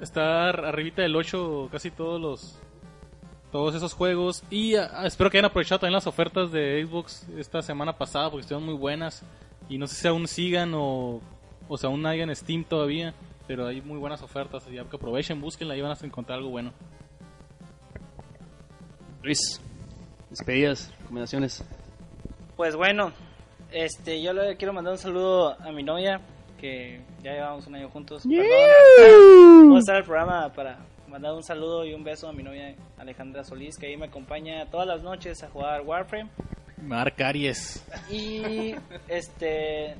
Está ar- arribita del 8 casi todos los todos esos juegos y ah, espero que hayan aprovechado también las ofertas de Xbox esta semana pasada porque estuvieron muy buenas y no sé si aún sigan o, o si aún hay en Steam todavía, pero hay muy buenas ofertas, así que aprovechen, búsquenla y van a encontrar algo bueno. Luis, despedidas, recomendaciones. Pues bueno, este, yo le quiero mandar un saludo a mi novia, que ya llevamos un año juntos. Perdón. Vamos a estar el programa para mandar un saludo y un beso a mi novia Alejandra Solís, que ahí me acompaña todas las noches a jugar Warframe. Mark Aries. Y este,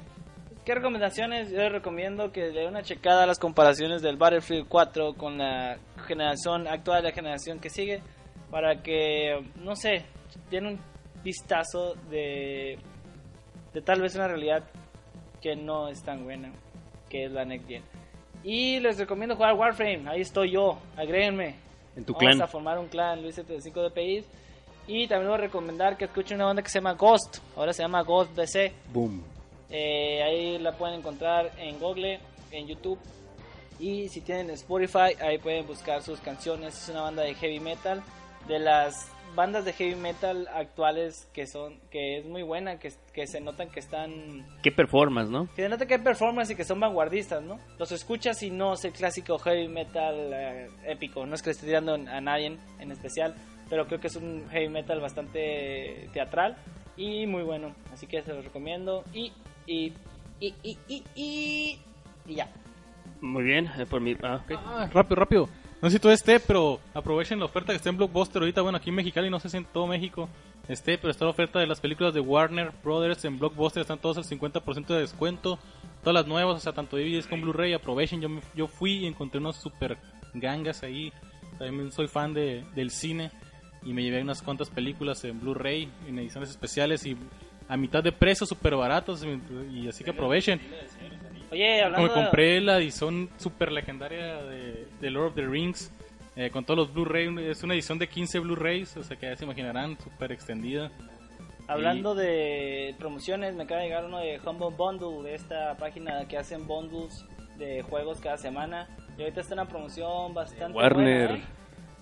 ¿qué recomendaciones? Yo les recomiendo que le den una checada a las comparaciones del Battlefield 4 con la generación actual, la generación que sigue, para que, no sé, den un vistazo de, de tal vez una realidad que no es tan buena, que es la Next Gen. Y les recomiendo jugar Warframe, ahí estoy yo, agréguenme. En tu Vamos clan. a formar un clan, Luis 75 de. Y también voy a recomendar que escuchen una banda que se llama Ghost, ahora se llama Ghost BC. Boom. Eh, ahí la pueden encontrar en Google, en YouTube. Y si tienen Spotify, ahí pueden buscar sus canciones. Es una banda de heavy metal. De las bandas de heavy metal actuales que son que es muy buena, que, que se notan que están... Qué performance, ¿no? Que se nota que hay performance y que son vanguardistas, ¿no? Los escuchas y no es el clásico heavy metal eh, épico. No es que le esté tirando a nadie en especial, pero creo que es un heavy metal bastante teatral y muy bueno. Así que se los recomiendo. Y, y, y, y, y, y, y ya. Muy bien, eh, por mi... Ah, ok. Ah, rápido, rápido. No sé si todo esté, pero aprovechen la oferta que está en Blockbuster ahorita. Bueno, aquí en Mexicali, no sé si en todo México esté, pero está la oferta de las películas de Warner Brothers en Blockbuster. Están todos al 50% de descuento. Todas las nuevas, o sea, tanto DVDs como Blu-ray. Aprovechen. Yo, yo fui y encontré unos super gangas ahí. También soy fan de, del cine y me llevé unas cuantas películas en Blu-ray, en ediciones especiales y a mitad de precio, súper baratos. Y así que aprovechen. Oye, hablando Me compré la edición super legendaria de, de Lord of the Rings Eh, con todos los Blu-ray, es una edición de 15 Blu-rays, o sea que ya se imaginarán, súper extendida. Hablando de promociones, me acaba de llegar uno de Humble Bundle, de esta página que hacen bundles de juegos cada semana. Y ahorita está una promoción bastante Warner. buena, ¿eh?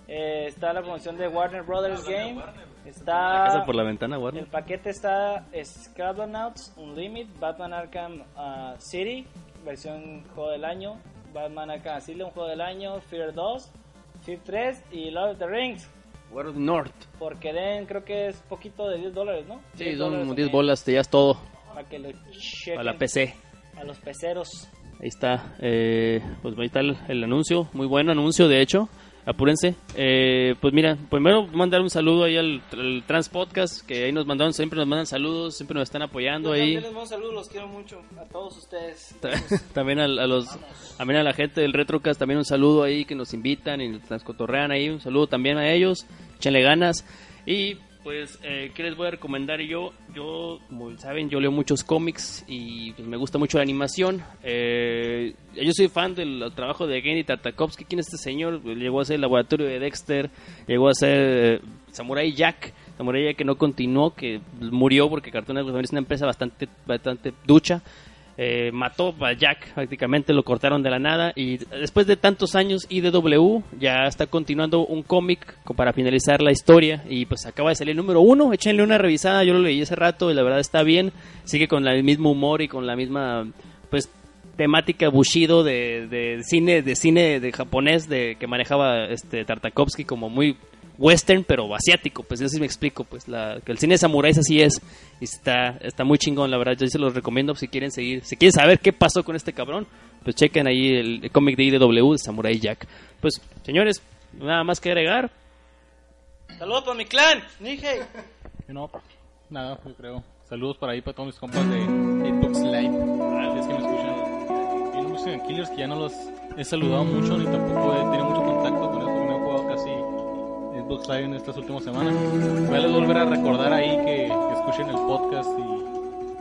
Eh, está la promoción de Warner Brothers Game. La Está casa por la ventana, el Warner. paquete está Scrabonauts Unlimited, Batman Arkham uh, City, versión juego del año, Batman Arkham Asylum, juego del año, Fear 2, Fear 3 y Lord of the Rings. World of North. Porque den, creo que es poquito de 10 dólares, ¿no? Sí, 10 son dólares como o 10 qué, bolas, te llevas todo Para que lo chequen a la PC. a los peceros. Ahí está, eh, pues ahí está el, el anuncio, muy buen anuncio de hecho, apúrense. Eh, pues mira, primero mandar un saludo ahí al, al Trans Podcast, que ahí nos mandaron, siempre nos mandan saludos, siempre nos están apoyando Yo ahí. también les mando saludos, los quiero mucho a todos ustedes. también a, a los también a la gente del Retrocast también un saludo ahí que nos invitan y nos cotorrean ahí un saludo también a ellos échenle ganas y pues eh, qué les voy a recomendar yo yo como saben yo leo muchos cómics y pues, me gusta mucho la animación. Eh, yo soy fan del trabajo de Genndy Tartakovsky. Quién es este señor llegó a ser el laboratorio de Dexter llegó a ser eh, Samurai Jack. Samurai Jack que no continuó que murió porque Cartoon Network es una empresa bastante bastante ducha eh, mató a Jack prácticamente, lo cortaron de la nada y después de tantos años IDW ya está continuando un cómic para finalizar la historia y pues acaba de salir el número uno, échenle una revisada, yo lo leí hace rato y la verdad está bien, sigue con el mismo humor y con la misma pues temática bushido de, de cine de cine de japonés de que manejaba este Tartakovsky como muy western pero asiático pues yo sí me explico pues la, que el cine samurái así es y está está muy chingón la verdad yo se los recomiendo si quieren seguir si quieren saber qué pasó con este cabrón pues chequen ahí el, el cómic de IDW de Samurai Jack pues señores nada más que agregar Saludos para mi clan, Nihei. No, nada, yo creo. Saludos por ahí para todos mis compas de Xbox Live. Gracias que me escuchan. Y los Killers que ya no los he saludado mucho ni tampoco he tenido mucho contacto Xbox Live en estas últimas semanas. Voy a volver a recordar ahí que, que escuchen el podcast y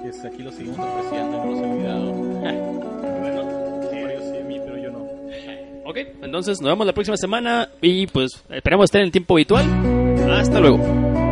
que aquí lo seguimos apreciando, no los he olvidado. bueno, sí, sí a mí, pero yo no. ok entonces nos vemos la próxima semana y pues esperamos estar en el tiempo habitual hasta luego